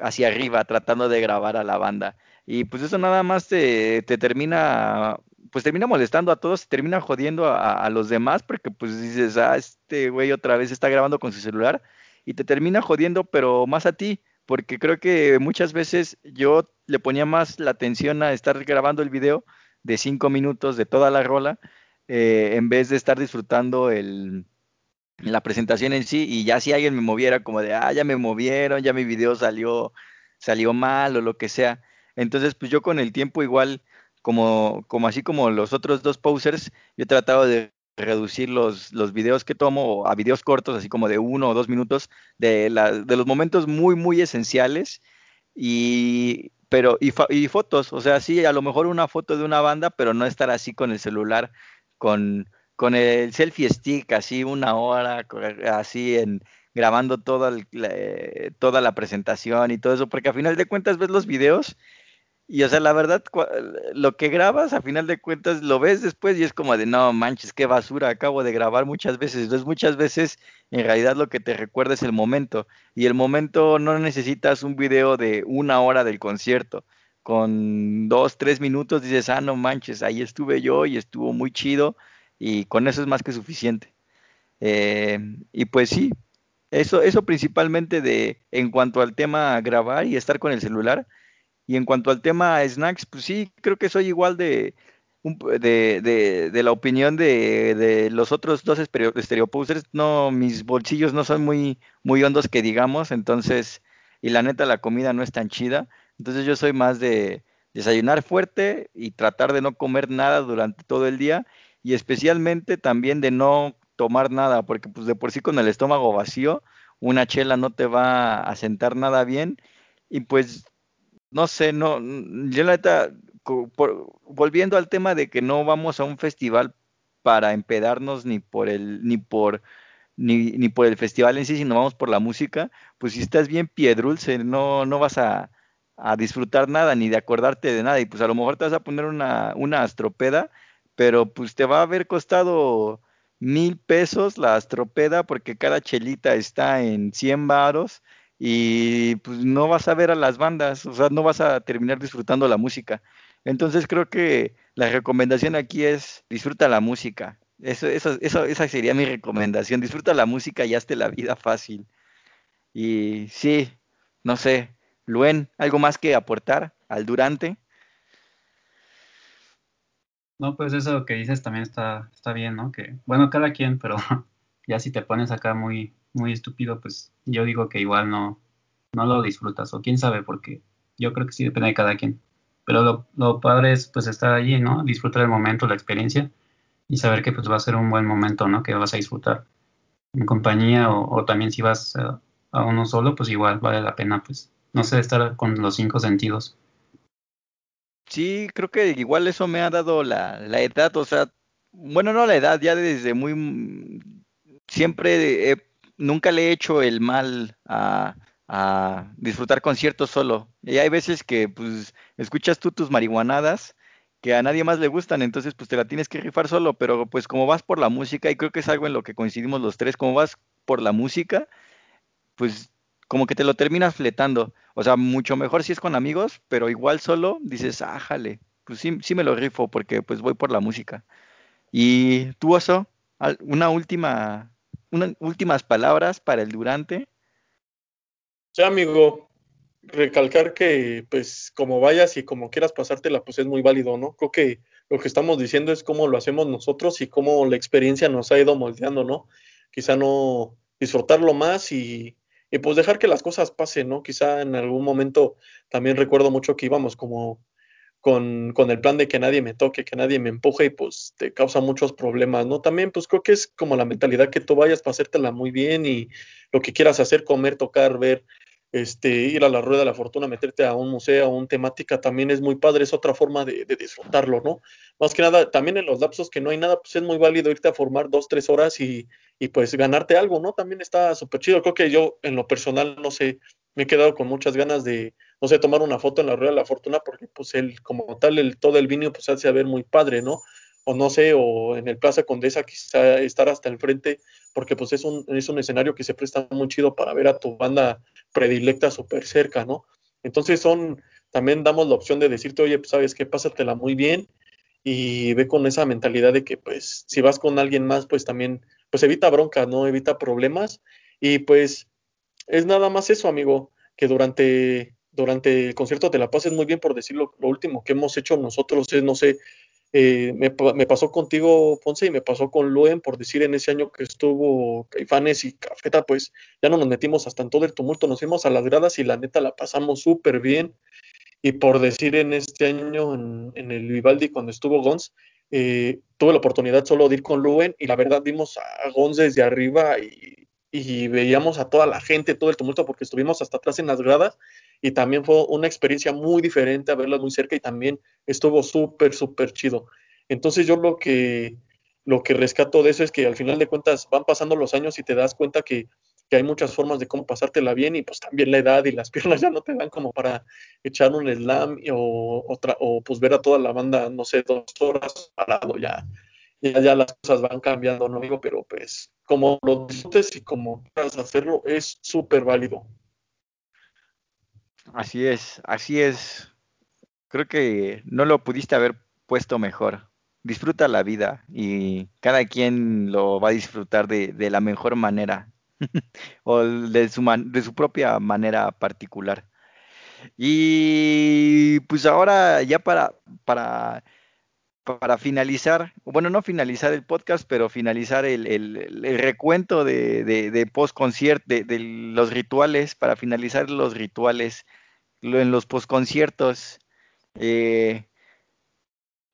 A: hacia arriba tratando de grabar a la banda. Y pues eso nada más te, te termina, pues termina molestando a todos, termina jodiendo a, a, los demás porque pues dices, ah, este güey otra vez está grabando con su celular y te termina jodiendo, pero más a ti porque creo que muchas veces yo le ponía más la atención a estar grabando el video de cinco minutos de toda la rola, eh, en vez de estar disfrutando el, la presentación en sí, y ya si alguien me moviera como de, ah, ya me movieron, ya mi video salió, salió mal o lo que sea. Entonces, pues yo con el tiempo igual, como, como así como los otros dos posers, yo he tratado de reducir los, los videos que tomo a videos cortos, así como de uno o dos minutos, de, la, de los momentos muy, muy esenciales y, pero, y, y, fotos, o sea, sí, a lo mejor una foto de una banda, pero no estar así con el celular, con, con el selfie stick, así una hora, así en grabando toda, el, toda la presentación y todo eso, porque a final de cuentas ves los videos y o sea, la verdad, lo que grabas, a final de cuentas, lo ves después y es como de, no manches, qué basura, acabo de grabar muchas veces. Entonces, muchas veces, en realidad, lo que te recuerda es el momento. Y el momento no necesitas un video de una hora del concierto. Con dos, tres minutos dices, ah, no manches, ahí estuve yo y estuvo muy chido. Y con eso es más que suficiente. Eh, y pues sí, eso, eso principalmente de, en cuanto al tema grabar y estar con el celular y en cuanto al tema snacks, pues sí, creo que soy igual de, de, de, de la opinión de, de, los otros dos estereoposters. No, mis bolsillos no son muy, muy hondos que digamos, entonces, y la neta la comida no es tan chida. Entonces yo soy más de desayunar fuerte y tratar de no comer nada durante todo el día y especialmente también de no tomar nada, porque pues de por sí con el estómago vacío, una chela no te va a sentar nada bien y pues no sé, no, yo la neta, volviendo al tema de que no vamos a un festival para empedarnos ni por el, ni por, ni, ni por el festival en sí, sino vamos por la música, pues si estás bien piedrulce, no, no vas a, a disfrutar nada, ni de acordarte de nada, y pues a lo mejor te vas a poner una, una astropeda, pero pues te va a haber costado mil pesos la astropeda porque cada chelita está en 100 varos y pues no vas a ver a las bandas, o sea, no vas a terminar disfrutando la música. Entonces creo que la recomendación aquí es disfruta la música. Eso, eso, eso, esa sería mi recomendación. Disfruta la música y hazte la vida fácil. Y sí, no sé, Luen, ¿algo más que aportar al durante?
B: No, pues eso que dices también está, está bien, ¿no? Que, bueno, cada quien, pero ya si te pones acá muy, muy estúpido, pues yo digo que igual no, no lo disfrutas, o quién sabe, porque yo creo que sí depende de cada quien. Pero lo, lo padre es pues estar allí, ¿no? Disfrutar el momento, la experiencia y saber que pues va a ser un buen momento, ¿no? Que vas a disfrutar en compañía o, también si vas a, a, uno solo, pues igual vale la pena, pues, no sé, estar con los cinco sentidos.
A: Sí, creo que igual eso me ha dado la, la edad, o sea, bueno, no la edad, ya desde muy, siempre he nunca le he hecho el mal a, disfrutar conciertos solo. Y hay veces que pues escuchas tú tus marihuanadas que a nadie más le gustan, entonces pues te la tienes que rifar solo, pero pues como vas por la música, y creo que es algo en lo que coincidimos los tres, como vas por la música, pues como que te lo terminas fletando. O sea, mucho mejor si es con amigos, pero igual solo dices, ah, jale, pues sí, sí me lo rifo porque pues voy por la música. Y tú, Oso, una última unas últimas palabras para el Durante.
C: Sí, amigo, recalcar que pues como vayas y como quieras pasártela, pues es muy válido, ¿no? Creo que lo que estamos diciendo es cómo lo hacemos nosotros y cómo la experiencia nos ha ido moldeando, ¿no? Quizá no disfrutarlo más y, y pues dejar que las cosas pasen, ¿no? Quizá en algún momento también recuerdo mucho que íbamos como con, con, el plan de que nadie me toque, que nadie me empuje y pues te causa muchos problemas, ¿no? También pues creo que es como la mentalidad que tú vayas para hacértela muy bien y lo que quieras hacer, comer, tocar, ver, este, ir a la Rueda de la Fortuna, meterte a un museo, a un temática, también es muy padre, es otra forma de, disfrutarlo, ¿no? Más que nada, también en los lapsos que no hay nada, pues es muy válido irte a formar dos, tres horas y, y pues ganarte algo, ¿no? También está súper chido. Creo que yo, en lo personal, no sé, me he quedado con muchas ganas de, no sé, tomar una foto en la Rueda de la Fortuna, porque pues él, como tal, el, todo el vino, pues hace a ver muy padre, ¿no? o no sé, o en el Plaza Condesa quizá estar hasta el frente, porque pues es un, es un escenario que se presta muy chido para ver a tu banda predilecta súper cerca, ¿no? Entonces son, también damos la opción de decirte, oye, pues sabes qué, pásatela muy bien y ve con esa mentalidad de que pues si vas con alguien más, pues también, pues evita bronca, ¿no? Evita problemas y pues es nada más eso, amigo, que durante, durante el concierto te la pases muy bien, por decirlo, lo último que hemos hecho nosotros es, no sé, eh, me, pasó contigo, Ponce, y me pasó con Luen, por decir, en ese año que estuvo Caifanes y Cafeta, pues ya no nos metimos hasta en todo el tumulto, nos fuimos a las gradas y la neta la pasamos súper bien. Y por decir, en este año, en, el Vivaldi, cuando estuvo Gons, eh, tuve la oportunidad solo de ir con Luen y la verdad vimos a Gons desde arriba y, y veíamos a toda la gente, todo el tumulto, porque estuvimos hasta atrás en las gradas y también fue una experiencia muy diferente a verlas muy cerca y también estuvo súper, súper chido. Entonces yo lo que, lo que rescato de eso es que al final de cuentas van pasando los años y te das cuenta que, hay muchas formas de cómo pasártela bien y pues también la edad y las piernas ya no te dan como para echar un slam o, otra, o pues ver a toda la banda, no sé, dos horas parado ya. Ya, ya las cosas van cambiando, ¿no, amigo? Pero pues como lo disfrutes y como quieras hacerlo, es súper válido.
A: Así es, así es. Creo que no lo pudiste haber puesto mejor. Disfruta la vida y cada quien lo va a disfrutar de, la mejor manera o de su, de su propia manera particular. Y pues ahora ya para, para para finalizar, bueno, no finalizar el podcast, pero finalizar el, recuento de, de, post concierto, de, los rituales, para finalizar los rituales en los post conciertos. Eh,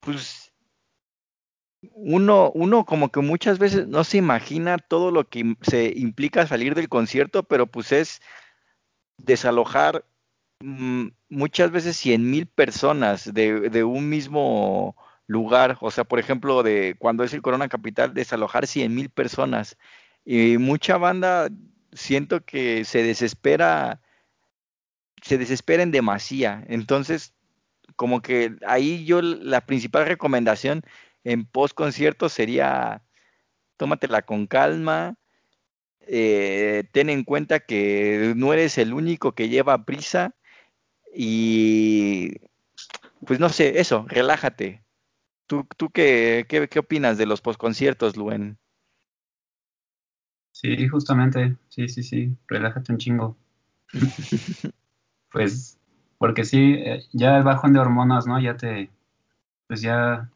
A: pues uno, uno como que muchas veces no se imagina todo lo que se implica salir del concierto, pero pues es desalojar mm, muchas veces cien mil personas de, de un mismo lugar, o sea, por ejemplo, de cuando es el Corona Capital, desalojar 100 mil personas. Y mucha banda siento que se desespera, se desespera en demasía. Entonces, como que ahí yo la principal recomendación en post concierto sería tómatela con calma, eh, ten en cuenta que no eres el único que lleva prisa y pues no sé, eso, relájate, ¿Tú, tú qué, qué, opinas de los postconciertos, Luen?
B: Sí, justamente, sí, sí, sí, relájate un chingo. pues, porque sí, eh, ya el bajón de hormonas, ¿no? Ya te, pues ya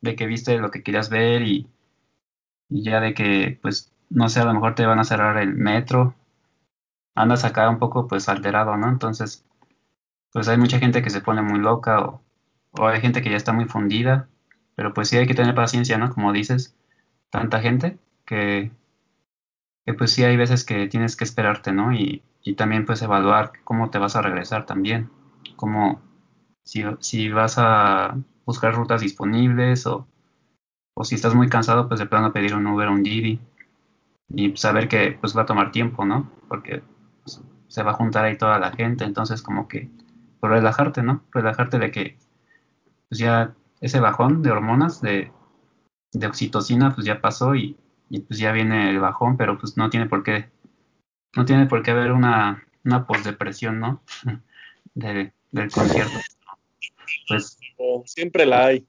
B: de que viste lo que querías ver y, y ya de que, pues, no sé, a lo mejor te van a cerrar el metro, andas acá un poco, pues, alterado, ¿no? Entonces, pues hay mucha gente que se pone muy loca o, o hay gente que ya está muy fundida pero pues sí hay que tener paciencia, ¿no? Como dices, tanta gente que, que pues sí hay veces que tienes que esperarte, ¿no? Y, y también pues evaluar cómo te vas a regresar también, cómo si, si vas a buscar rutas disponibles o, o si estás muy cansado, pues de plano pedir un Uber o un Didi y saber que pues va a tomar tiempo, ¿no? Porque pues, se va a juntar ahí toda la gente, entonces como que pues, relajarte, ¿no? Relajarte de que pues ya ese bajón de hormonas, de, de oxitocina, pues ya pasó y, y, pues ya viene el bajón, pero pues no tiene por qué, no tiene por qué haber una, una posdepresión, ¿no? De, del concierto.
C: Pues siempre la hay.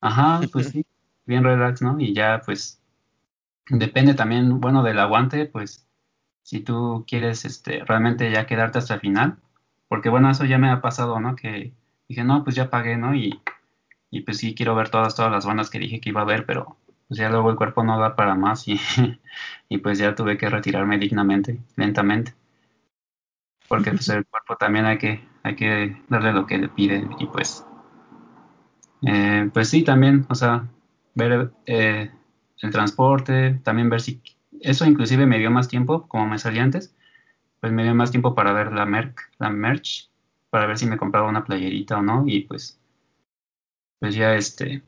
B: Ajá, pues sí, bien relax, ¿no? Y ya pues depende también, bueno, del aguante, pues si tú quieres este realmente ya quedarte hasta el final, porque bueno, eso ya me ha pasado, ¿no? Que dije, no, pues ya pagué, ¿no? Y y pues sí quiero ver todas, todas las bandas que dije que iba a ver, pero pues ya luego el cuerpo no da para más y, y pues ya tuve que retirarme dignamente, lentamente. Porque pues el cuerpo también hay que, hay que darle lo que le pide y pues, eh, pues sí también, o sea, ver eh, el transporte, también ver si, eso inclusive me dio más tiempo, como me salía antes, pues me dio más tiempo para ver la merch, la merch, para ver si me compraba una playerita o no, y pues, pues ya este,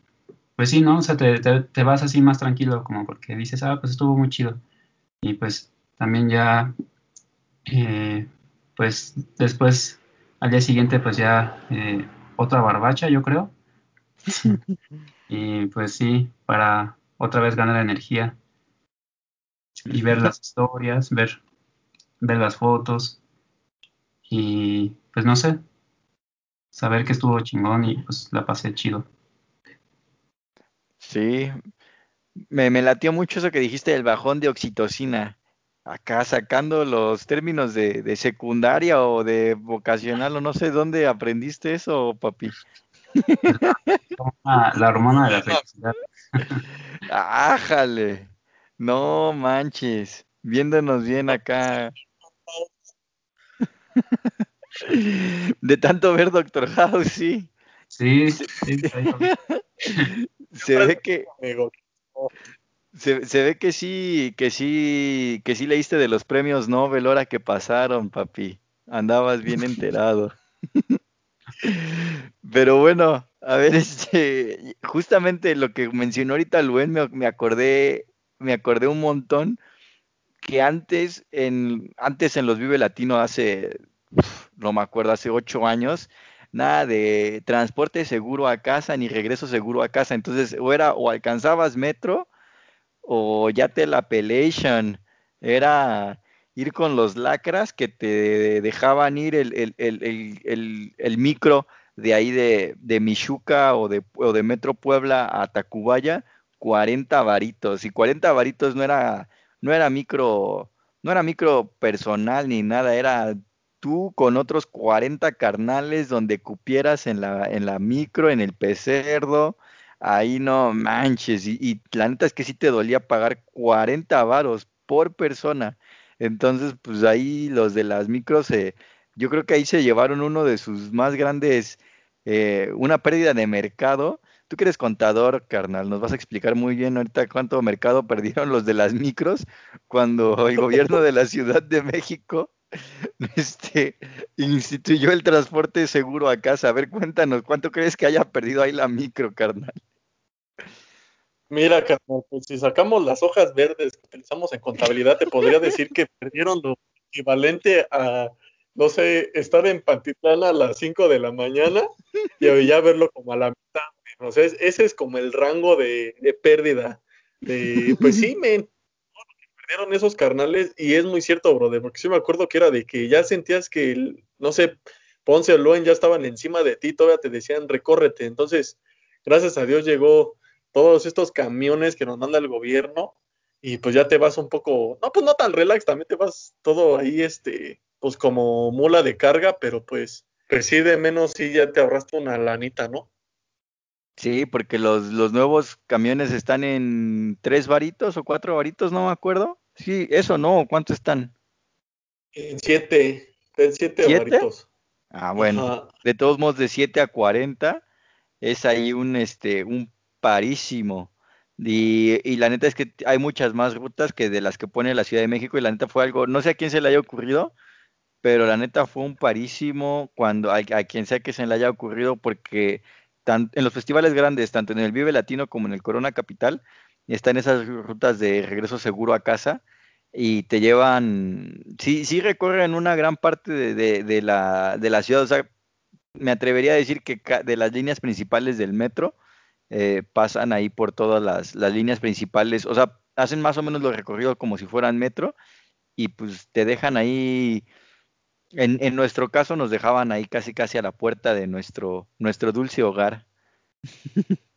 B: pues sí, ¿no? O sea, te, te, vas así más tranquilo, como porque dices, ah, pues estuvo muy chido. Y pues también ya, eh, pues después, al día siguiente, pues ya eh, otra barbacha, yo creo. y pues sí, para otra vez ganar energía y ver las historias, ver ver las fotos y pues no sé, saber que estuvo chingón y pues la pasé chido.
A: Sí, me, me latió mucho eso que dijiste del bajón de oxitocina. Acá sacando los términos de, de secundaria o de vocacional o no sé dónde aprendiste eso, papi.
B: La, la hormona de la felicidad.
A: Ájale. No manches. Viéndonos bien acá. De tanto ver Doctor House, sí.
B: Sí,
A: se ve que se, se, ve que sí, que sí, que sí leíste de los premios Nobel ahora que pasaron, papi. Andabas bien enterado. Pero bueno, a ver, este, justamente lo que mencionó ahorita Luen, me, me acordé, me acordé un montón que antes en, antes en los Vive Latino hace no me acuerdo, hace ocho años, nada de transporte seguro a casa ni regreso seguro a casa. Entonces, o era o alcanzabas metro o ya te la pelation. Era ir con los lacras que te dejaban ir el, el, el, el micro de ahí de, de Michuca o de, o de Metro Puebla a Tacubaya, 40 varitos. Y 40 varitos no era, no era micro, no era micro personal ni nada, era tú con otros 40 carnales donde cupieras en la, en la micro, en el pecerdo, ahí no manches, y, la neta es que sí te dolía pagar 40 varos por persona. Entonces, pues ahí los de las micros, yo creo que ahí se llevaron uno de sus más grandes, eh, una pérdida de mercado. Tú que eres contador, carnal, nos vas a explicar muy bien ahorita cuánto mercado perdieron los de las micros cuando el gobierno de la Ciudad de México este, instituyó el transporte seguro a casa. A ver, cuéntanos, ¿cuánto crees que haya perdido ahí la micro, carnal?
C: Mira, carnal, pues si sacamos las hojas verdes que utilizamos en contabilidad, te podría decir que perdieron lo equivalente a, no sé, estar en Pantitlán a las 5 de la mañana y ya verlo como a la mitad. O sea, ese es como el rango de, pérdida. De, pues sí, men, perdieron esos carnales y es muy cierto, brother, porque sí me acuerdo que era de que ya sentías que, no sé, Ponce o Loen ya estaban encima de ti, todavía te decían recórrete. Entonces, gracias a Dios llegó todos estos camiones que nos manda el gobierno y pues ya te vas un poco, no, pues no tan relax, también te vas todo ahí, este, pues como mula de carga, pero pues, pues sí, de menos sí ya te ahorraste una lanita, ¿no?
A: Sí, porque los, los nuevos camiones están en tres varitos o cuatro varitos, no me acuerdo. Sí, eso no, ¿cuánto están?
C: En siete, en siete, varitos.
A: Ah, bueno, de todos modos de 7 a 40 es ahí un, este, un parísimo. Y, y, la neta es que hay muchas más rutas que de las que pone la Ciudad de México y la neta fue algo, no sé a quién se le haya ocurrido, pero la neta fue un parísimo cuando a, a quien sea que se le haya ocurrido porque en los festivales grandes, tanto en el Vive Latino como en el Corona Capital, están esas rutas de regreso seguro a casa y te llevan, sí, sí recorren una gran parte de, la, de la ciudad, o sea, me atrevería a decir que de las líneas principales del metro eh, pasan ahí por todas las, las líneas principales, o sea, hacen más o menos los recorridos como si fueran metro y pues te dejan ahí en, en, nuestro caso nos dejaban ahí casi casi a la puerta de nuestro, nuestro dulce hogar.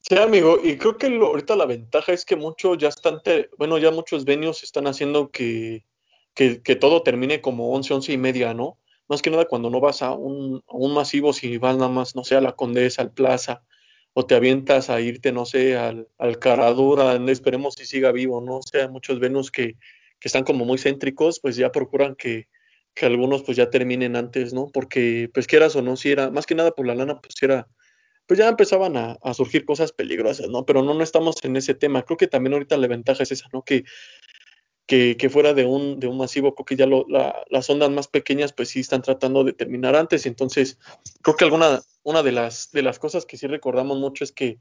C: Sí, amigo, y creo que ahorita la ventaja es que muchos ya están, bueno, ya muchos venues están haciendo que, que, todo termine como 11, 11 y media, ¿no? Más que nada cuando no vas a un, un masivo, si vas nada más, no sé, a la Condesa, al Plaza, o te avientas a irte, no sé, al, al Caradura, esperemos si siga vivo, ¿no? O sea, muchos venues que, que están como muy céntricos, pues ya procuran que, que, algunos pues ya terminen antes, ¿no? Porque pues quieras o no, si era, más que nada por la lana, pues era, pues ya empezaban a, surgir cosas peligrosas, ¿no? Pero no, no estamos en ese tema. Creo que también ahorita la ventaja es esa, ¿no? Que, que, que, fuera de un, de un masivo, creo que ya lo, la, las ondas más pequeñas pues sí están tratando de terminar antes, entonces creo que alguna, una de las, de las cosas que sí recordamos mucho es que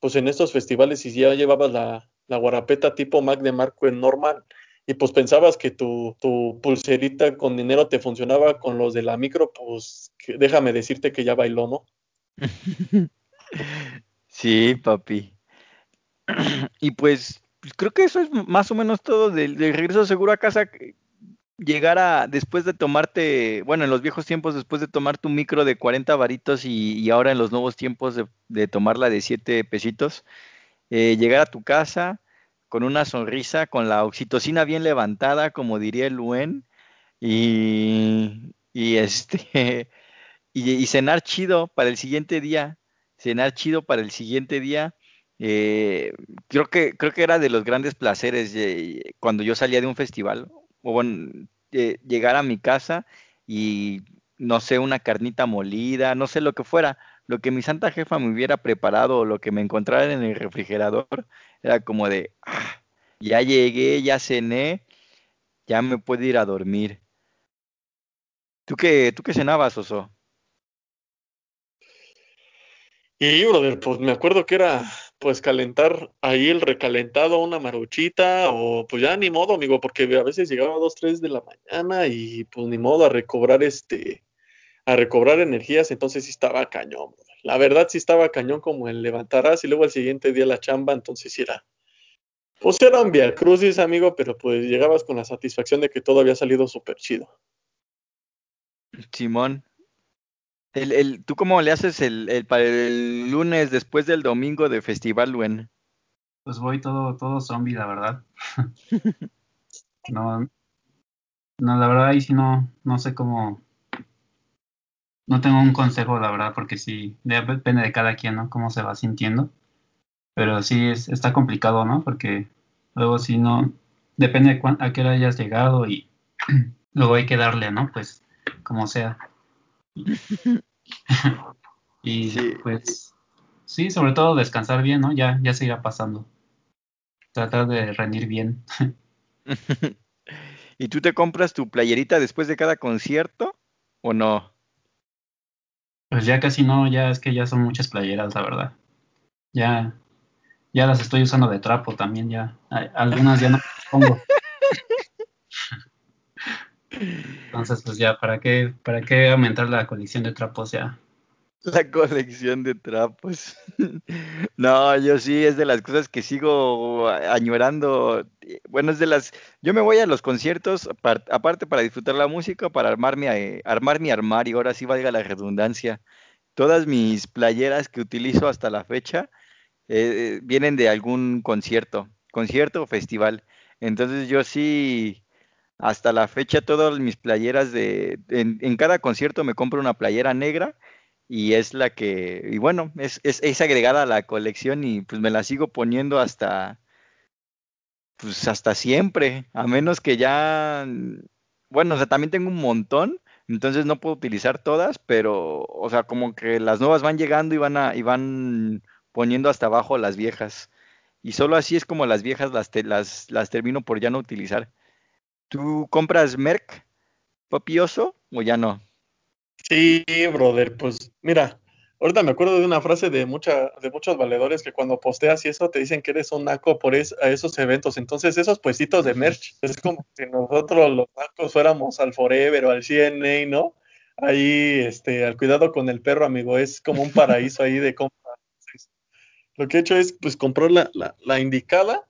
C: pues en estos festivales si ya llevabas la, la guarapeta tipo Mac de Marco en normal y pues pensabas que tu, tu, pulserita con dinero te funcionaba con los de la micro, pues déjame decirte que ya bailó, ¿no?
A: sí, papi. y pues creo que eso es más o menos todo del, regreso seguro a casa. Llegar a, después de tomarte, bueno, en los viejos tiempos, después de tomar tu micro de 40 varitos y, ahora en los nuevos tiempos de, de tomarla de 7 pesitos, eh, llegar a tu casa con una sonrisa, con la oxitocina bien levantada, como diría el Luen, y, y este, y, cenar chido para el siguiente día, cenar chido para el siguiente día eh, creo que creo que era de los grandes placeres eh, cuando yo salía de un festival o bueno, eh, llegar a mi casa y no sé una carnita molida, no sé lo que fuera, lo que mi santa jefa me hubiera preparado o lo que me encontrara en el refrigerador era como de ah, ya llegué, ya cené, ya me puedo ir a dormir. ¿Tú qué tú qué cenabas, Oso?
C: Y brother, pues me acuerdo que era pues calentar ahí el recalentado, una maruchita, o pues ya ni modo, amigo, porque a veces llegaba a 2, 3 de la mañana y pues ni modo a recobrar este, a recobrar energías, entonces sí estaba cañón. La verdad sí estaba cañón como el levantarás y luego al siguiente día la chamba, entonces sí era, pues era un via crucis, amigo, pero pues llegabas con la satisfacción de que todo había salido súper chido.
A: Simón, el, el, ¿Tú cómo le haces el, el, para el lunes después del domingo de festival, Luen?
B: Pues voy todo, todo zombie, la verdad. no, no, la verdad ahí sí no, no sé cómo. No tengo un consejo, la verdad, porque sí, depende de cada quien, ¿no? Cómo se va sintiendo. Pero sí es, está complicado, ¿no? Porque luego si no, depende de a qué hora hayas llegado y luego hay que darle, ¿no? Pues como sea. y pues sí, sobre todo descansar bien, ¿no? Ya, ya se irá pasando. Tratar de rendir bien.
A: ¿Y tú te compras tu playerita después de cada concierto o no?
B: Pues ya casi no, ya es que ya son muchas playeras, la verdad. Ya, ya las estoy usando de trapo también, ya. Algunas ya no pongo. Entonces, pues ya, ¿para qué, para qué aumentar la colección de trapos ya?
A: La colección de trapos. No, yo sí, es de las cosas que sigo añorando. Bueno, es de las... Yo me voy a los conciertos, aparte para disfrutar la música, para armar mi, eh, armar mi armario, ahora sí valga la redundancia. Todas mis playeras que utilizo hasta la fecha eh, vienen de algún concierto, concierto o festival. Entonces yo sí hasta la fecha, todas mis playeras de. En, cada concierto me compro una playera negra y es la que. Y bueno, es, es, es, agregada a la colección y pues me la sigo poniendo hasta. Pues hasta siempre. A menos que ya. Bueno, o sea, también tengo un montón. Entonces no puedo utilizar todas, pero, o sea, como que las nuevas van llegando y van, a, y van poniendo hasta abajo las viejas. Y solo así es como las viejas las, te, las, las termino por ya no utilizar. ¿Tú compras Merck, papioso, o ya no?
C: Sí, brother, pues mira, ahorita me acuerdo de una frase de, mucha, de muchos valedores que cuando posteas y eso te dicen que eres un naco por es, a esos eventos. Entonces, esos puestitos de merch, es como si nosotros los nacos fuéramos al Forever o al CNA, ¿no? Ahí, este, al cuidado con el perro, amigo, es como un paraíso ahí de compra. lo que he hecho es, pues, comprar la, la, la indicada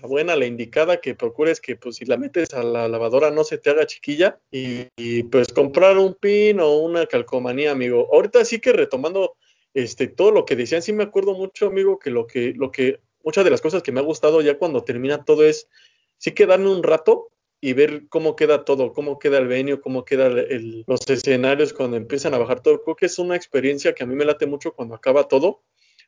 C: la buena, la indicada, que procures que pues si la metes a la lavadora no se te haga chiquilla y, pues comprar un pin o una calcomanía, amigo. Ahorita sí que retomando este todo lo que decían, sí me acuerdo mucho, amigo, que lo que lo que muchas de las cosas que me ha gustado ya cuando termina todo es sí quedarme un rato y ver cómo queda todo, cómo queda el venio, cómo quedan los escenarios cuando empiezan a bajar todo. Creo que es una experiencia que a mí me late mucho cuando acaba todo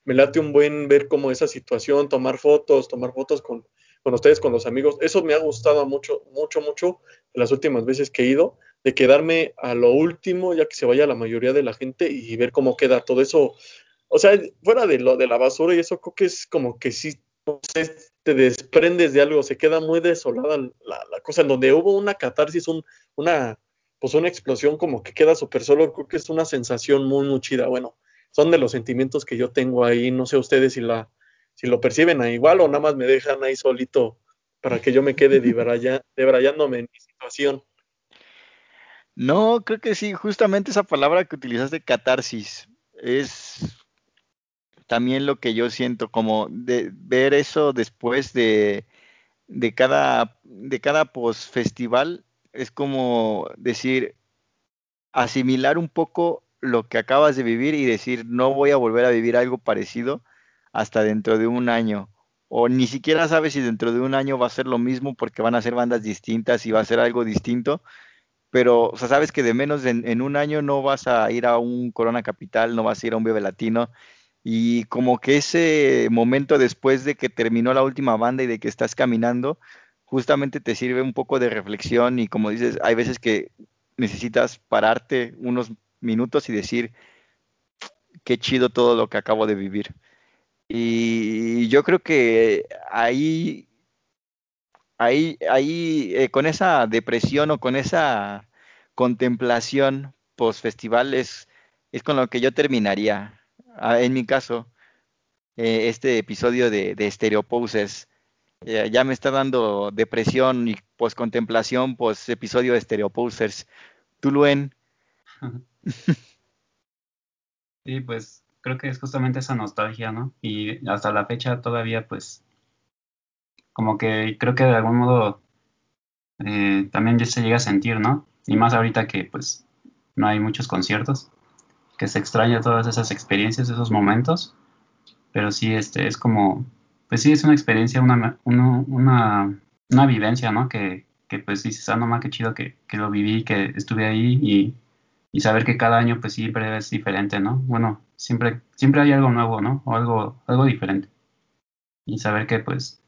C: me late un buen ver cómo esa situación, tomar fotos, tomar fotos con, con ustedes, con los amigos. Eso me ha gustado mucho, mucho, mucho las últimas veces que he ido, de quedarme a lo último, ya que se vaya la mayoría de la gente y ver cómo queda todo eso. O sea, fuera de lo de la basura y eso, creo que es como que sí, te desprendes de algo, se queda muy desolada la, la cosa, en donde hubo una catarsis, un, una, pues una explosión como que queda súper solo, creo que es una sensación muy, muy chida. Bueno, son de los sentimientos que yo tengo ahí, no sé ustedes si, la, si lo perciben ahí igual o nada más me dejan ahí solito para que yo me quede debrayándome en mi situación.
A: No, creo que sí, justamente esa palabra que utilizaste, catarsis, es también lo que yo siento, como de ver eso después de, de cada, de cada post festival, es como decir, asimilar un poco lo que acabas de vivir y decir, no voy a volver a vivir algo parecido hasta dentro de un año. O ni siquiera sabes si dentro de un año va a ser lo mismo porque van a ser bandas distintas y va a ser algo distinto. Pero, sabes que de menos en, en un año no vas a ir a un Corona Capital, no vas a ir a un Vive Latino. Y como que ese momento después de que terminó la última banda y de que estás caminando, justamente te sirve un poco de reflexión y como dices, hay veces que necesitas pararte unos minutos y decir, qué chido todo lo que acabo de vivir. Y yo creo que ahí, ahí, ahí, eh, con esa depresión o con esa contemplación post festival es, es con lo que yo terminaría. Ah, en mi caso, eh, este episodio de, de eh, ya me está dando depresión y post contemplación, post episodio de Stereo Posers. ¿Tú?
B: Sí, pues creo que es justamente esa nostalgia, ¿no? Y hasta la fecha todavía, pues, como que creo que de algún modo eh, también ya se llega a sentir, ¿no? Y más ahorita que, pues, no hay muchos conciertos, que se extraña todas esas experiencias, esos momentos, pero sí, este, es como, pues sí, es una experiencia, una, una, una, una vivencia, ¿no? Que, que pues dices, ah, no más, qué chido que, que lo viví, que estuve ahí y y saber que cada año pues siempre es diferente, ¿no? Bueno, siempre, siempre hay algo nuevo, ¿no? O algo, algo diferente. Y saber que pues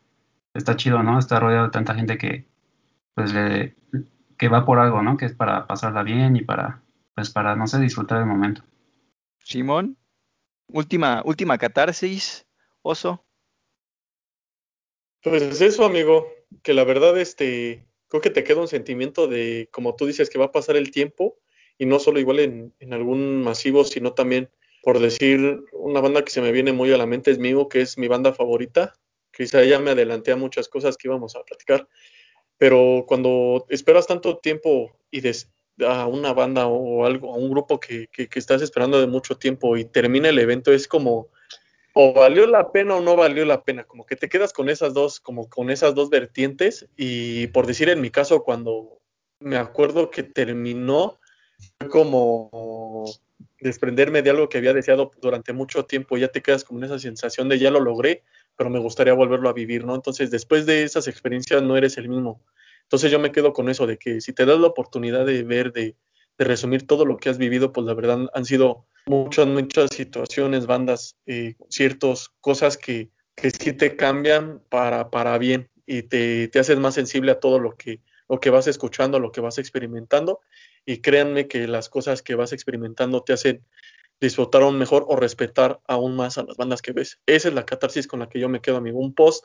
B: está chido, ¿no? Está rodeado de tanta gente que pues le, que va por algo, ¿no? Que es para pasarla bien y para, pues para, no sé, disfrutar del momento.
A: Simón, última, última catarsis, oso.
C: Pues eso, amigo, que la verdad, este, creo que te queda un sentimiento de, como tú dices, que va a pasar el tiempo y no solo igual en, en, algún masivo, sino también, por decir, una banda que se me viene muy a la mente es Migo, que es mi banda favorita. Quizá ya me adelanté a muchas cosas que íbamos a platicar, pero cuando esperas tanto tiempo y des, a una banda o algo, a un grupo que, que, que estás esperando de mucho tiempo y termina el evento, es como, o valió la pena o no valió la pena, como que te quedas con esas dos, como con esas dos vertientes y por decir en mi caso cuando me acuerdo que terminó como desprenderme de algo que había deseado durante mucho tiempo, ya te quedas con esa sensación de ya lo logré, pero me gustaría volverlo a vivir, ¿no? Entonces, después de esas experiencias no eres el mismo. Entonces yo me quedo con eso de que si te das la oportunidad de ver, de, de resumir todo lo que has vivido, pues la verdad han sido muchas, muchas situaciones, bandas, eh, ciertas cosas que, que sí te cambian para, para bien y te, te haces más sensible a todo lo que, lo que vas escuchando, lo que vas experimentando y créanme que las cosas que vas experimentando te hacen disfrutar aún mejor o respetar aún más a las bandas que ves. Esa es la catarsis con la que yo me quedo, amigo. Un post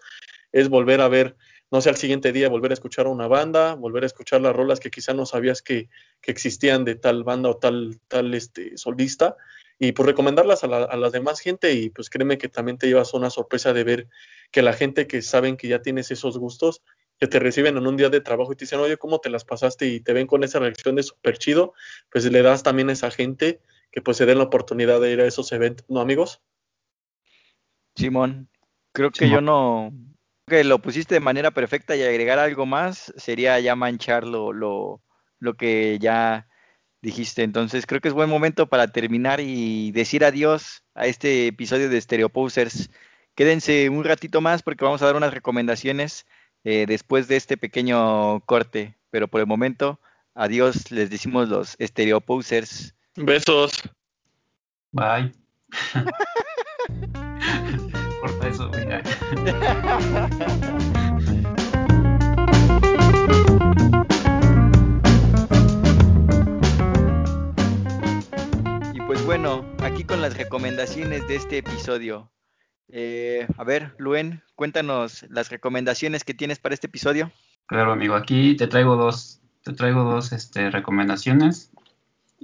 C: es volver a ver, no sé, al siguiente día volver a escuchar a una banda, volver a escuchar las rolas que quizá no sabías que, que existían de tal banda o tal, tal este, solista y pues recomendarlas a la, a la demás gente y pues créeme que también te llevas una sorpresa de ver que la gente que saben que ya tienes esos gustos que te reciben en un día de trabajo y te dicen, oye, ¿cómo te las pasaste? Y te ven con esa reacción de súper chido, pues le das también a esa gente que pues se den la oportunidad de ir a esos eventos, ¿no, amigos?
A: Simón, creo que yo no, que lo pusiste de manera perfecta y agregar algo más sería ya manchar lo, lo, lo que ya dijiste. Entonces creo que es buen momento para terminar y decir adiós a este episodio de Stereo Posers. Quédense un ratito más porque vamos a dar unas recomendaciones eh, después de este pequeño corte. Pero por el momento, adiós, les decimos los Stereo Posers.
C: Besos.
B: Bye. Corta eso, venga.
A: y pues bueno, aquí con las recomendaciones de este episodio. Eh, a ver, Luen, cuéntanos las recomendaciones que tienes para este episodio.
B: Claro, amigo, aquí te traigo dos, te traigo dos este, recomendaciones.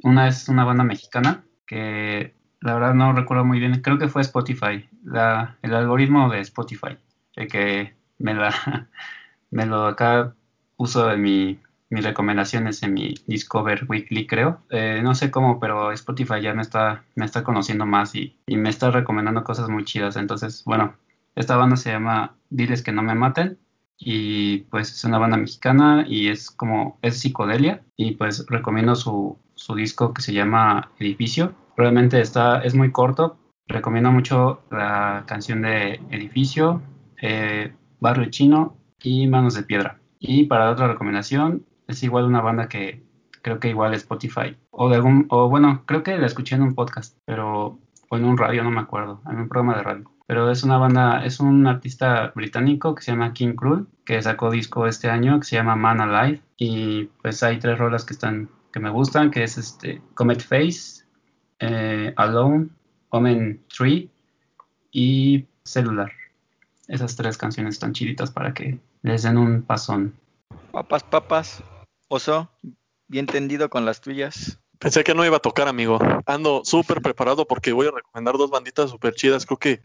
B: Una es una banda mexicana que la verdad no recuerdo muy bien, creo que fue Spotify, la, el algoritmo de Spotify, el que me la lo acá uso en mi mis recomendaciones en mi Discover Weekly, creo. Eh, no sé cómo, pero Spotify ya me está, me está conociendo más y, y, me está recomendando cosas muy chidas. Entonces, bueno, esta banda se llama Diles que no me maten y pues es una banda mexicana y es como, es psicodelia y pues recomiendo su, su disco que se llama Edificio. Realmente está, es muy corto. Recomiendo mucho la canción de Edificio, eh, Barrio Chino y Manos de Piedra. Y para otra recomendación, es igual una banda que creo que igual Spotify. O de algún, o bueno, creo que la escuché en un podcast, pero, o en un radio, no me acuerdo, en un programa de radio. Pero es una banda, es un artista británico que se llama King Cruel, que sacó disco este año, que se llama Man Alive. Y pues hay tres rolas que están, que me gustan, que es este Comet Face, eh, Alone, Omen Tree y Celular. Esas tres canciones están chiditas para que les den un pasón.
A: Papas, papas. Oso, bien tendido con las tuyas.
C: Pensé que no iba a tocar, amigo. Ando súper preparado porque voy a recomendar dos banditas súper chidas. Creo que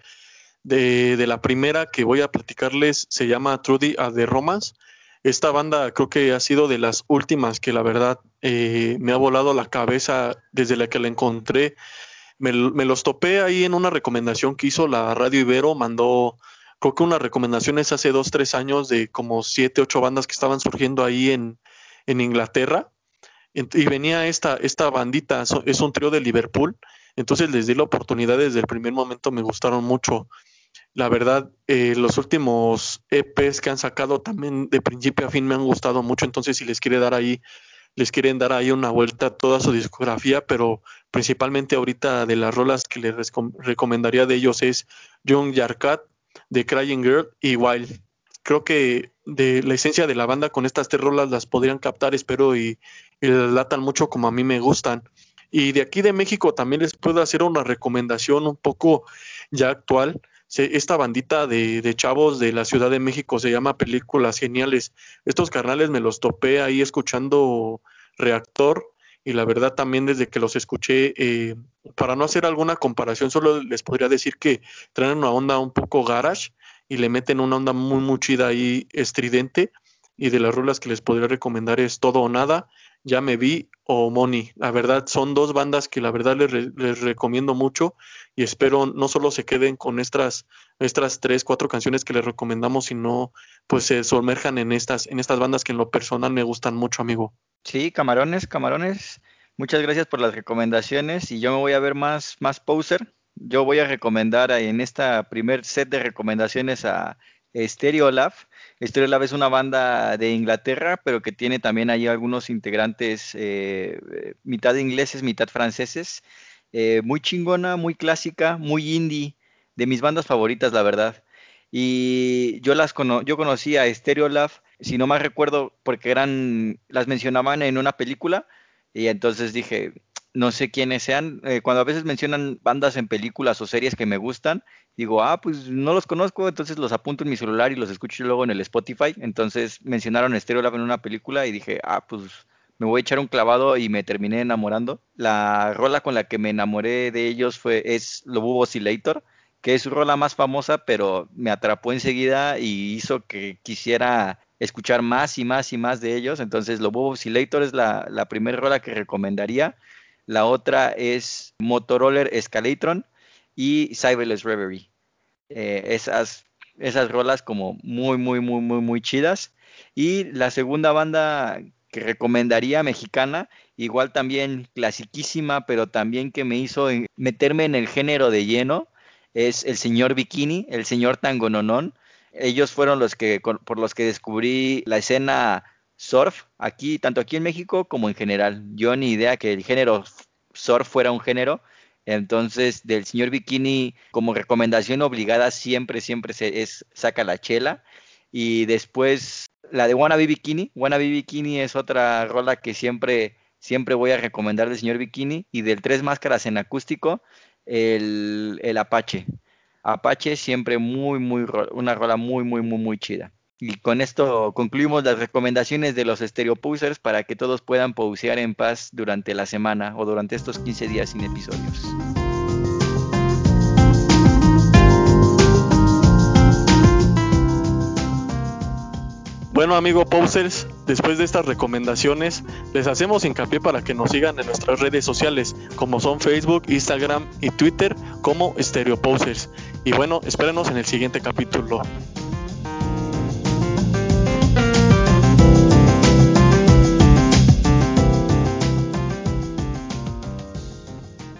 C: de, de, la primera que voy a platicarles se llama Trudy a The Romance. Esta banda creo que ha sido de las últimas que la verdad eh, me ha volado la cabeza desde la que la encontré. Me, me, los topé ahí en una recomendación que hizo la Radio Ibero, mandó creo que unas recomendaciones hace dos, tres años de como siete, ocho bandas que estaban surgiendo ahí en, en Inglaterra. Y venía esta, esta bandita, es un trío de Liverpool. Entonces les di la oportunidad desde el primer momento, me gustaron mucho. La verdad, eh, los últimos EPs que han sacado también de principio a fin me han gustado mucho. Entonces, si les quiere dar ahí, les quieren dar ahí una vuelta a toda su discografía, pero principalmente ahorita de las rolas que les recomendaría de ellos es Young Yarkat, de Crying Girl y Wild. Creo que de la esencia de la banda con estas tres rolas las podrían captar, espero, y, y las mucho como a mí me gustan. Y de aquí de México también les puedo hacer una recomendación un poco ya actual. Esta bandita de, de, chavos de la Ciudad de México se llama Películas Geniales. Estos carnales me los topé ahí escuchando Reactor y la verdad también desde que los escuché, eh, para no hacer alguna comparación, solo les podría decir que traen una onda un poco garage y le meten una onda muy, muy chida ahí estridente. Y de las rulas que les podría recomendar es Todo o Nada, Ya Me Vi o Money. La verdad son dos bandas que la verdad les, les recomiendo mucho y espero no solo se queden con estas, estas tres, cuatro canciones que les recomendamos, sino pues se sumerjan en estas, en estas bandas que en lo personal me gustan mucho, amigo.
A: Sí, camarones, camarones. Muchas gracias por las recomendaciones y yo me voy a ver más, más poser. Yo voy a recomendar en esta primer set de recomendaciones a Stereolab. Stereolab es una banda de Inglaterra, pero que tiene también ahí algunos integrantes, eh, mitad ingleses, mitad franceses. Eh, muy chingona, muy clásica, muy indie, de mis bandas favoritas, la verdad. Y yo las cono yo conocí a Stereolab si no mal recuerdo, porque eran, las mencionaban en una película, y entonces dije, no sé quiénes sean. Eh, cuando a veces mencionan bandas en películas o series que me gustan, digo, ah, pues no los conozco, entonces los apunto en mi celular y los escucho luego en el Spotify. Entonces mencionaron Stereolab en una película y dije, ah, pues me voy a echar un clavado y me terminé enamorando. La rola con la que me enamoré de ellos fue es Lobo Oscillator, que es su rola más famosa, pero me atrapó enseguida y hizo que quisiera escuchar más y más y más de ellos. Entonces, Lobo Oscillator es la, la primera rola que recomendaría. La otra es Motorola Escalatron y Cyberless Reverie. Eh, esas, esas rolas como muy, muy, muy, muy, muy chidas. Y la segunda banda que recomendaría mexicana, igual también clasiquísima, pero también que me hizo meterme en el género de lleno, es el señor Bikini, el señor Tangononón. Ellos fueron los que, por los que descubrí la escena surf aquí, tanto aquí en México como en general. Yo ni idea que el género surf fuera un género. Entonces, del señor Bikini, como recomendación obligada, siempre, siempre se es saca la chela. Y después, la de Wannabe Bikini. Wannabe Bikini es otra rola que siempre, siempre voy a recomendar del señor Bikini. Y del Tres Máscaras en acústico, el, el Apache. Apache siempre muy, muy, una rola muy, muy, muy, muy chida. Y con esto concluimos las recomendaciones de los Stereo Posers para que todos puedan pausear en paz durante la semana o durante estos 15 días sin episodios.
C: Bueno, amigo Posers, después de estas recomendaciones, les hacemos hincapié para que nos sigan en nuestras redes sociales, como son Facebook, Instagram y Twitter, como Stereo. Y bueno, espérenos en el siguiente capítulo.